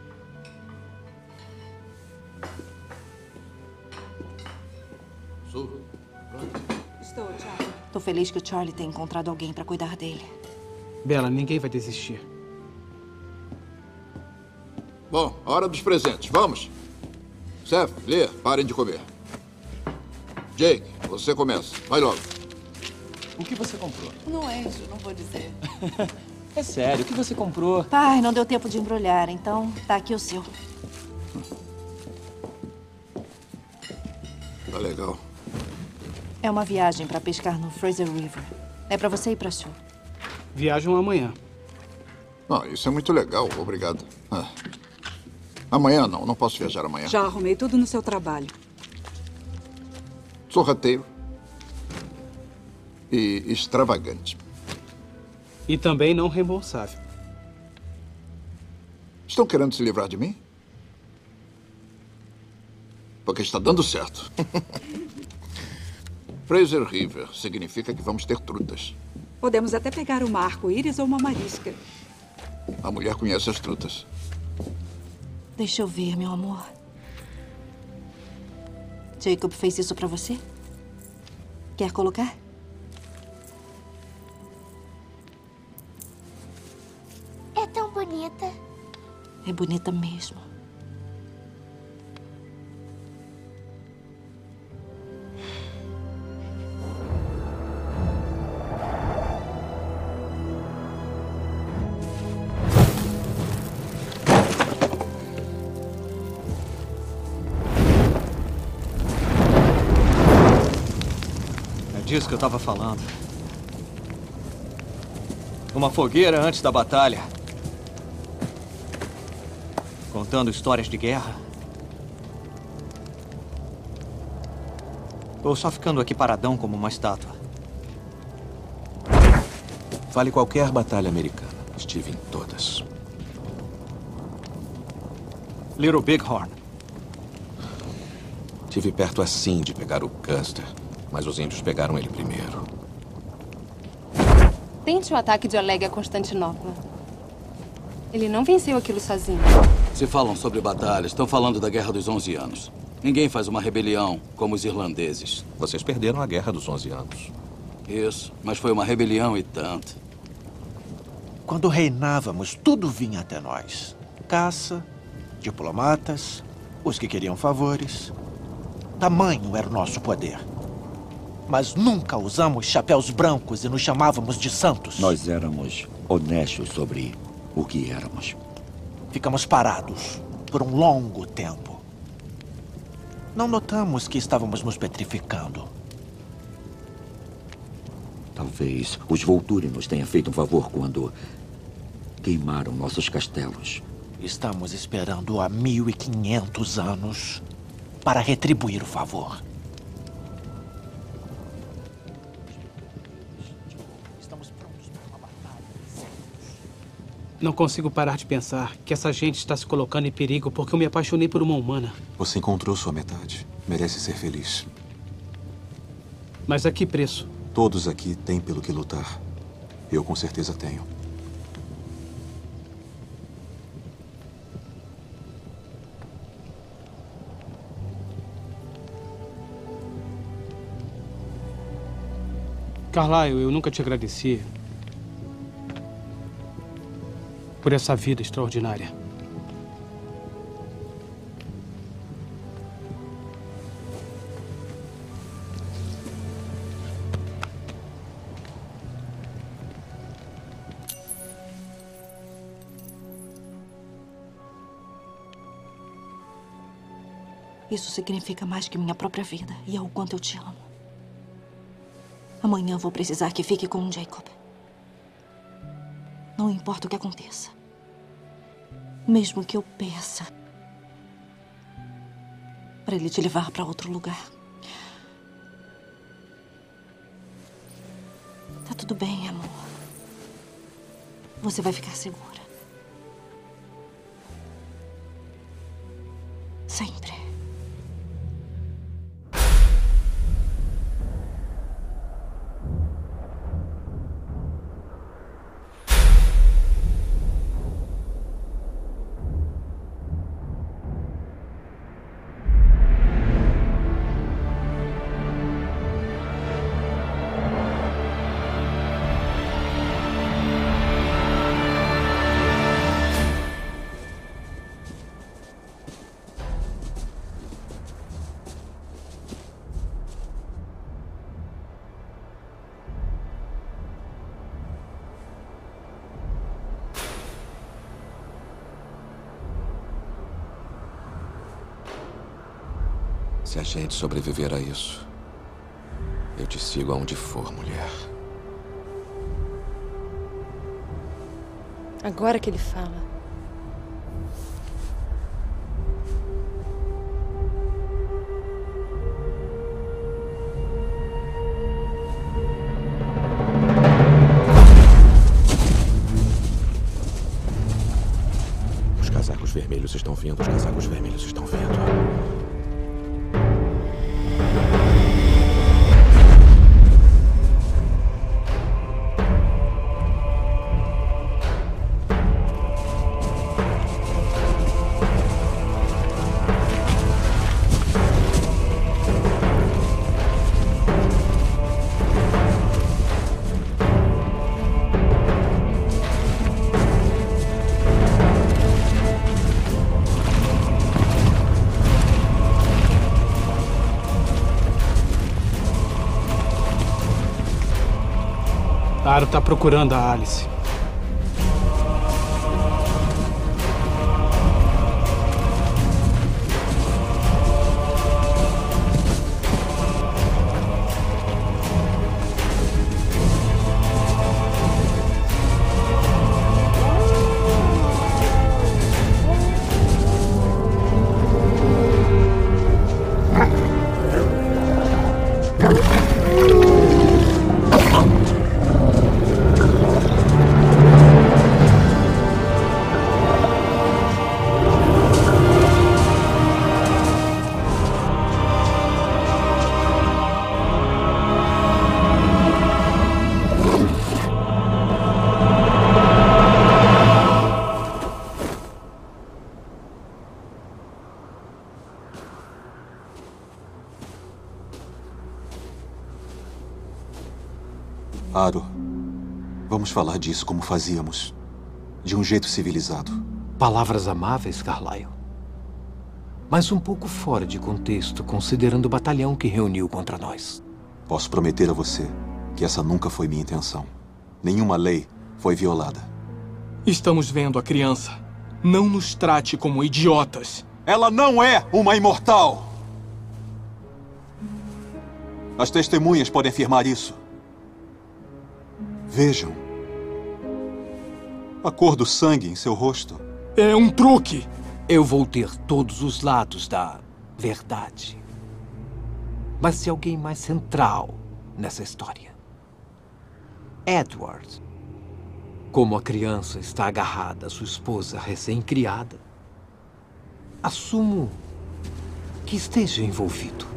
Estou, Charlie. Tô feliz que o Charlie tenha encontrado alguém para cuidar dele. Bela, ninguém vai desistir. Bom, hora dos presentes. Vamos. Seth, Lê, parem de comer. Jake, você começa. Vai logo. O que você comprou? Não é isso, não vou dizer. É sério, o que você comprou? Pai, não deu tempo de embrulhar, então tá aqui o seu. Tá legal. É uma viagem para pescar no Fraser River. É para você e para Sue. Viajam amanhã. Ah, isso é muito legal. Obrigado. Ah. Amanhã não, não posso viajar amanhã. Já arrumei tudo no seu trabalho. Sorrateiro. E extravagante. E também não reembolsável. Estão querendo se livrar de mim? Porque está dando certo. Fraser River significa que vamos ter trutas. Podemos até pegar uma arco-íris ou uma marisca. A mulher conhece as trutas. Deixa eu ver, meu amor. Jacob fez isso para você? Quer colocar? Tão bonita. É bonita mesmo. É disso que eu tava falando. Uma fogueira antes da batalha. Contando histórias de guerra. Ou só ficando aqui paradão como uma estátua. Fale qualquer batalha americana. Estive em todas. Little Bighorn. Tive perto assim de pegar o Custer, mas os índios pegaram ele primeiro. Tente o ataque de Oleg a Constantinopla. Ele não venceu aquilo sozinho. Se falam sobre batalhas, estão falando da Guerra dos Onze Anos. Ninguém faz uma rebelião como os irlandeses. Vocês perderam a Guerra dos Onze Anos. Isso, mas foi uma rebelião e tanto. Quando reinávamos, tudo vinha até nós: caça, diplomatas, os que queriam favores. Tamanho era o nosso poder. Mas nunca usamos chapéus brancos e nos chamávamos de santos. Nós éramos honestos sobre o que éramos. Ficamos parados por um longo tempo. Não notamos que estávamos nos petrificando. Talvez os Volturi nos tenha feito um favor quando queimaram nossos castelos. Estamos esperando há 1500 anos para retribuir o favor. Não consigo parar de pensar que essa gente está se colocando em perigo porque eu me apaixonei por uma humana. Você encontrou sua metade. Merece ser feliz. Mas a que preço? Todos aqui têm pelo que lutar. Eu com certeza tenho. Carlyle, eu nunca te agradeci por essa vida extraordinária. Isso significa mais que minha própria vida e é o quanto eu te amo. Amanhã vou precisar que fique com o Jacob. Não importa o que aconteça. Mesmo que eu peça para ele te levar para outro lugar. Tá tudo bem, amor. Você vai ficar segura. Sempre. Se a gente sobreviver a isso, eu te sigo aonde for, mulher. Agora que ele fala. Os casacos vermelhos estão vindo, os casacos vermelhos estão vindo. Procurando a Alice. Falar disso como fazíamos. De um jeito civilizado. Palavras amáveis, Carlyle. Mas um pouco fora de contexto, considerando o batalhão que reuniu contra nós. Posso prometer a você que essa nunca foi minha intenção. Nenhuma lei foi violada. Estamos vendo a criança. Não nos trate como idiotas. Ela não é uma imortal! As testemunhas podem afirmar isso. Vejam. A cor do sangue em seu rosto. É um truque! Eu vou ter todos os lados da verdade. Mas se alguém mais central nessa história. Edward. Como a criança está agarrada à sua esposa recém-criada, assumo que esteja envolvido.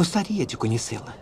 Gostaria de conhecê-la.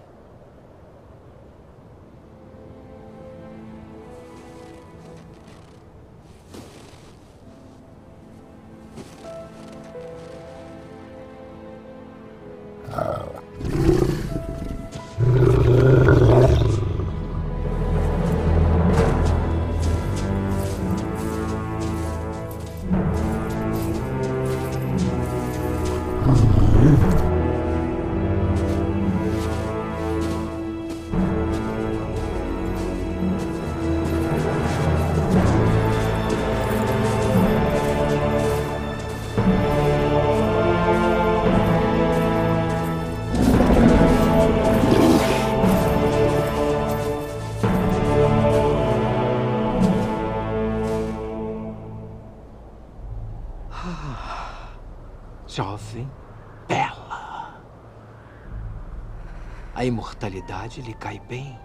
Imortalidade lhe cai bem.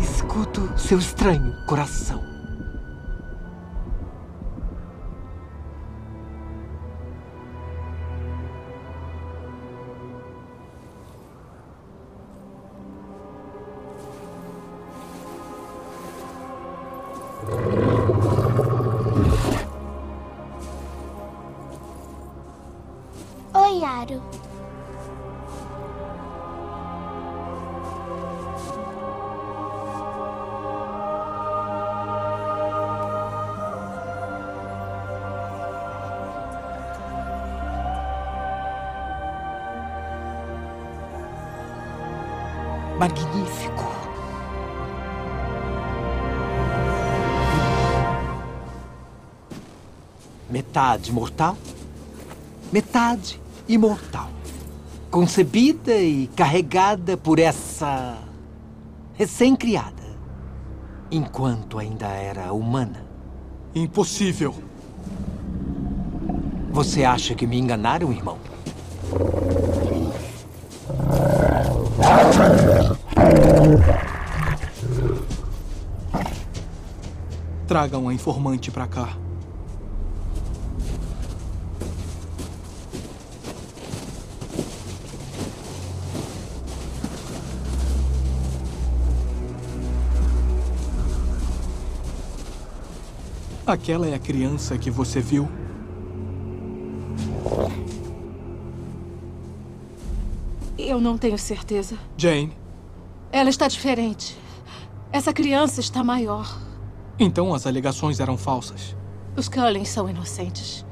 Escuto seu estranho coração. Oi, Aro. Magnífico. Metade mortal, metade imortal. Concebida e carregada por essa recém-criada, enquanto ainda era humana. Impossível. Você acha que me enganaram, irmão? Tragam a informante pra cá. Aquela é a criança que você viu? Eu não tenho certeza. Jane, Ela está diferente. Essa criança está maior. então as alegações eram falsas. Os Cullens são inocentes.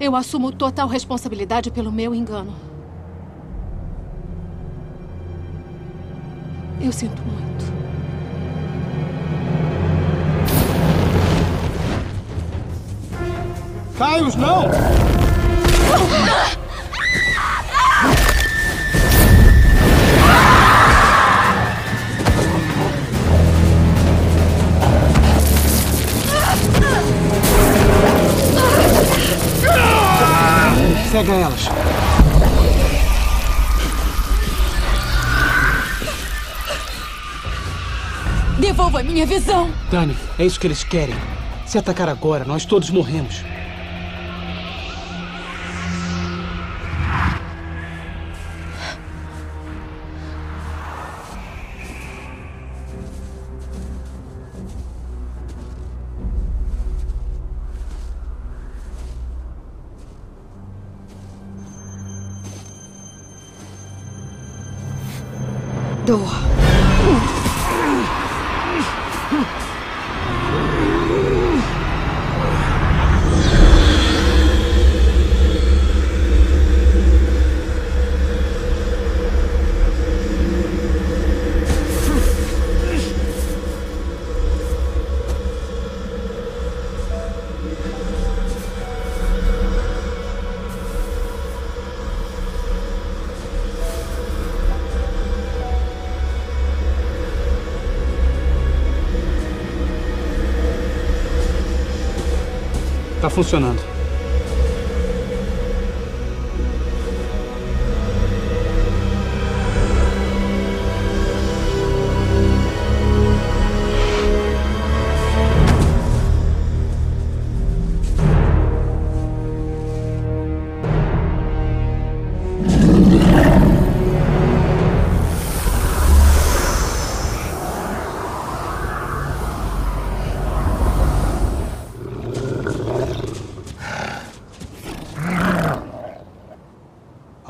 Eu assumo total responsabilidade pelo meu engano. Eu sinto muito. Caios, não! Cega elas. Devolva minha visão! Dani, é isso que eles querem. Se atacar agora, nós todos morremos. Dor. Funcionando.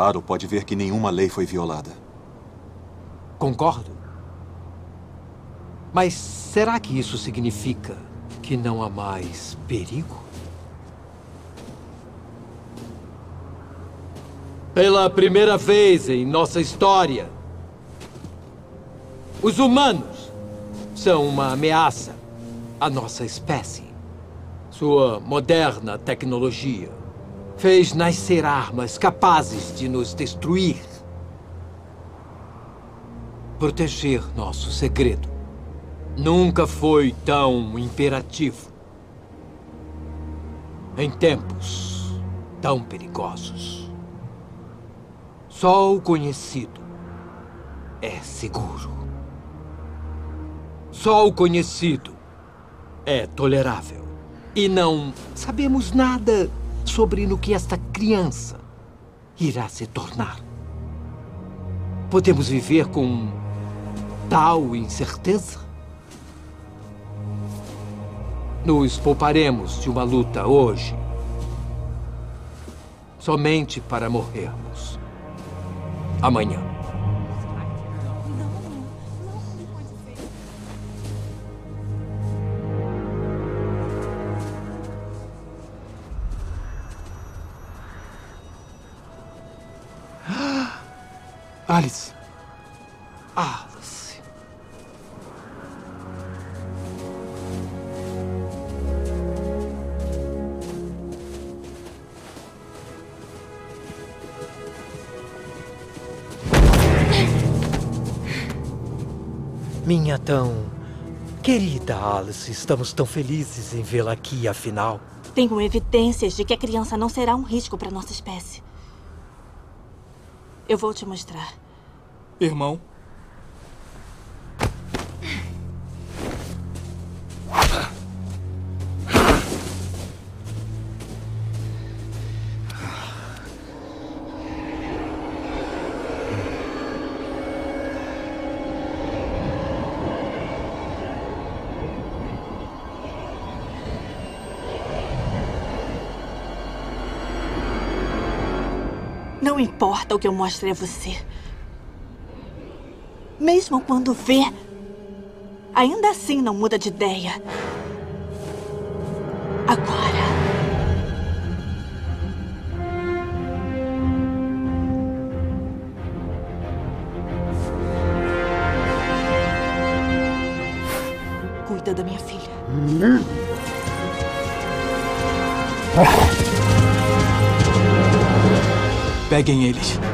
Aro pode ver que nenhuma lei foi violada. Concordo. Mas será que isso significa que não há mais perigo? Pela primeira vez em nossa história, os humanos são uma ameaça à nossa espécie. Sua moderna tecnologia fez nascer armas capazes de nos destruir. Proteger nosso segredo nunca foi tão imperativo. Em tempos tão perigosos. Só o conhecido é seguro. Só o conhecido é tolerável. E não sabemos nada sobre no que esta criança irá se tornar. Podemos viver com tal incerteza? Nos pouparemos de uma luta hoje, somente para morrermos amanhã. Alice, estamos tão felizes em vê-la aqui, afinal. Tenho evidências de que a criança não será um risco para nossa espécie. Eu vou te mostrar. Irmão, importa o que eu mostre a você. Mesmo quando vê, ainda assim não muda de ideia. Agora. Cuida da minha filha. Peguem eles.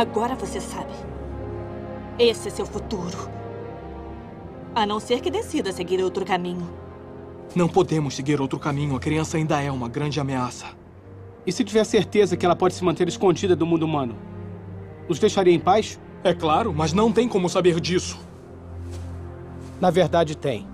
Agora você sabe. Esse é seu futuro. A não ser que decida seguir outro caminho. Não podemos seguir outro caminho. A criança ainda é uma grande ameaça. E se tiver certeza que ela pode se manter escondida do mundo humano? Nos deixaria em paz? É claro, mas não tem como saber disso. Na verdade, tem.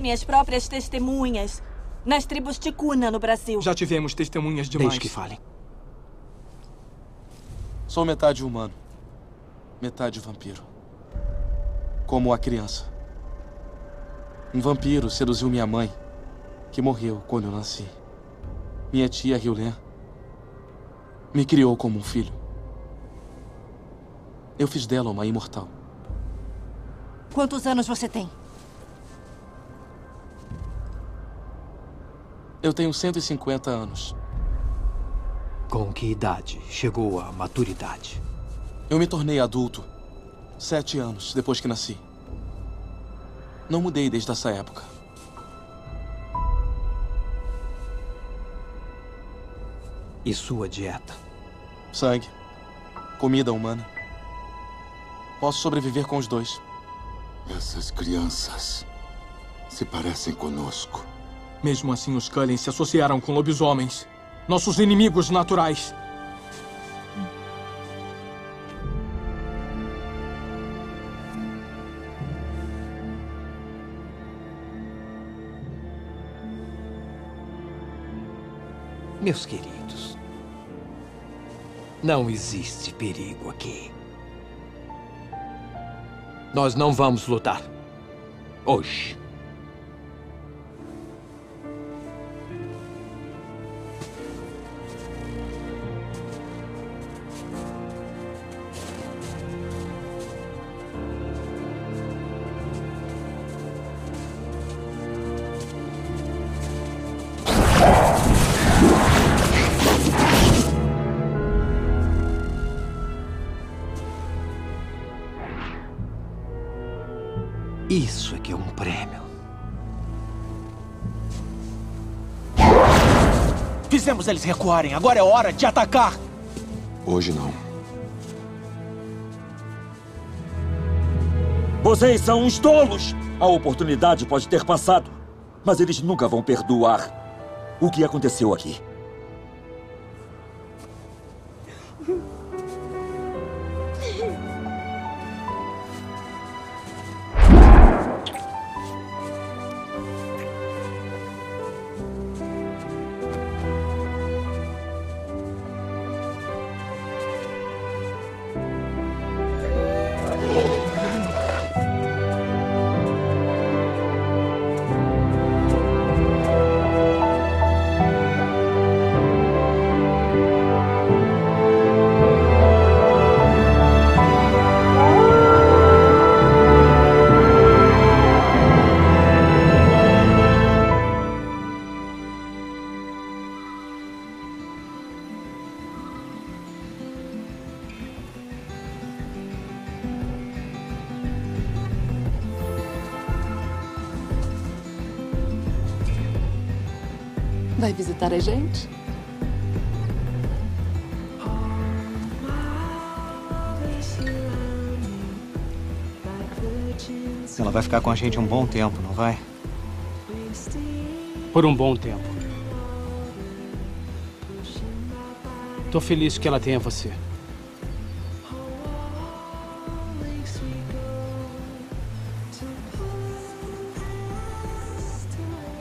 Minhas próprias testemunhas nas tribos Ticuna, no Brasil. Já tivemos testemunhas demais. Deixe que falem. Sou metade humano, metade vampiro. Como a criança. Um vampiro seduziu minha mãe, que morreu quando eu nasci. Minha tia Hyulen me criou como um filho. Eu fiz dela uma imortal. Quantos anos você tem? Eu tenho 150 anos. Com que idade chegou à maturidade? Eu me tornei adulto sete anos depois que nasci. Não mudei desde essa época. E sua dieta? Sangue. Comida humana. Posso sobreviver com os dois. Essas crianças se parecem conosco. Mesmo assim, os Cullen se associaram com lobisomens. Nossos inimigos naturais. Meus queridos, não existe perigo aqui. Nós não vamos lutar. Hoje. Eles recuarem. Agora é hora de atacar. Hoje não. Vocês são uns tolos! A oportunidade pode ter passado, mas eles nunca vão perdoar o que aconteceu aqui. Gente? Ela vai ficar com a gente um bom tempo, não vai? Por um bom tempo. Tô feliz que ela tenha você.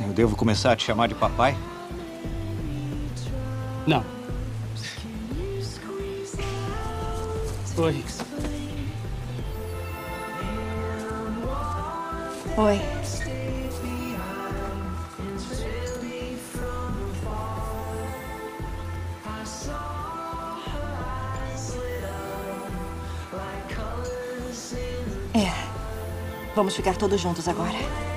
Eu devo começar a te chamar de papai? Oi. Oi. É. Vamos ficar todos juntos agora.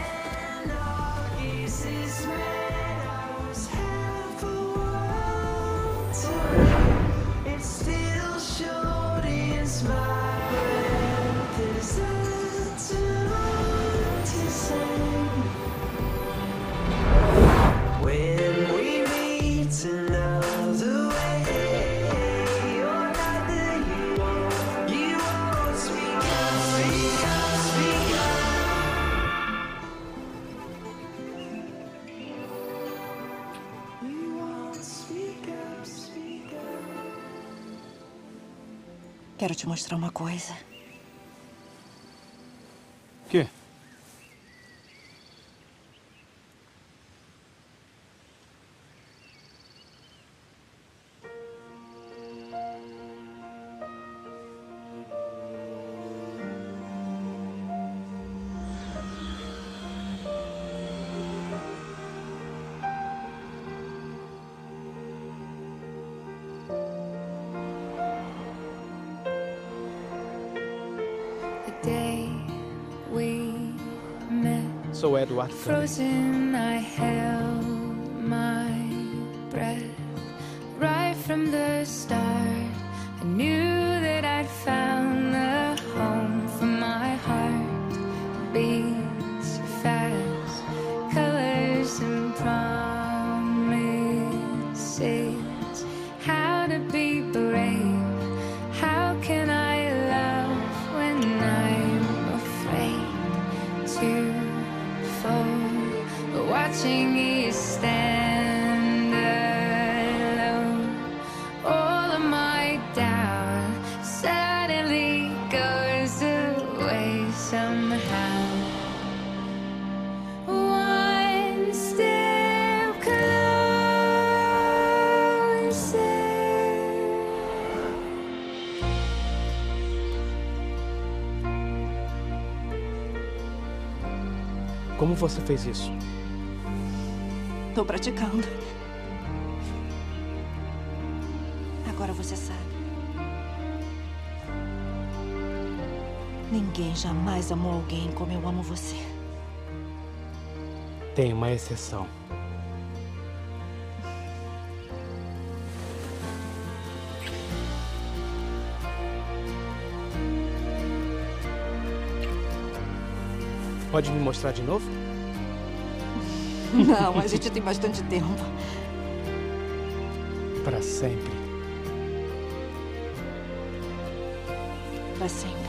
Sou você fez isso? Estou praticando. Agora você sabe. Ninguém jamais amou alguém como eu amo você. Tem uma exceção. Pode me mostrar de novo? Não, a gente tem bastante tempo. Para sempre. Para sempre.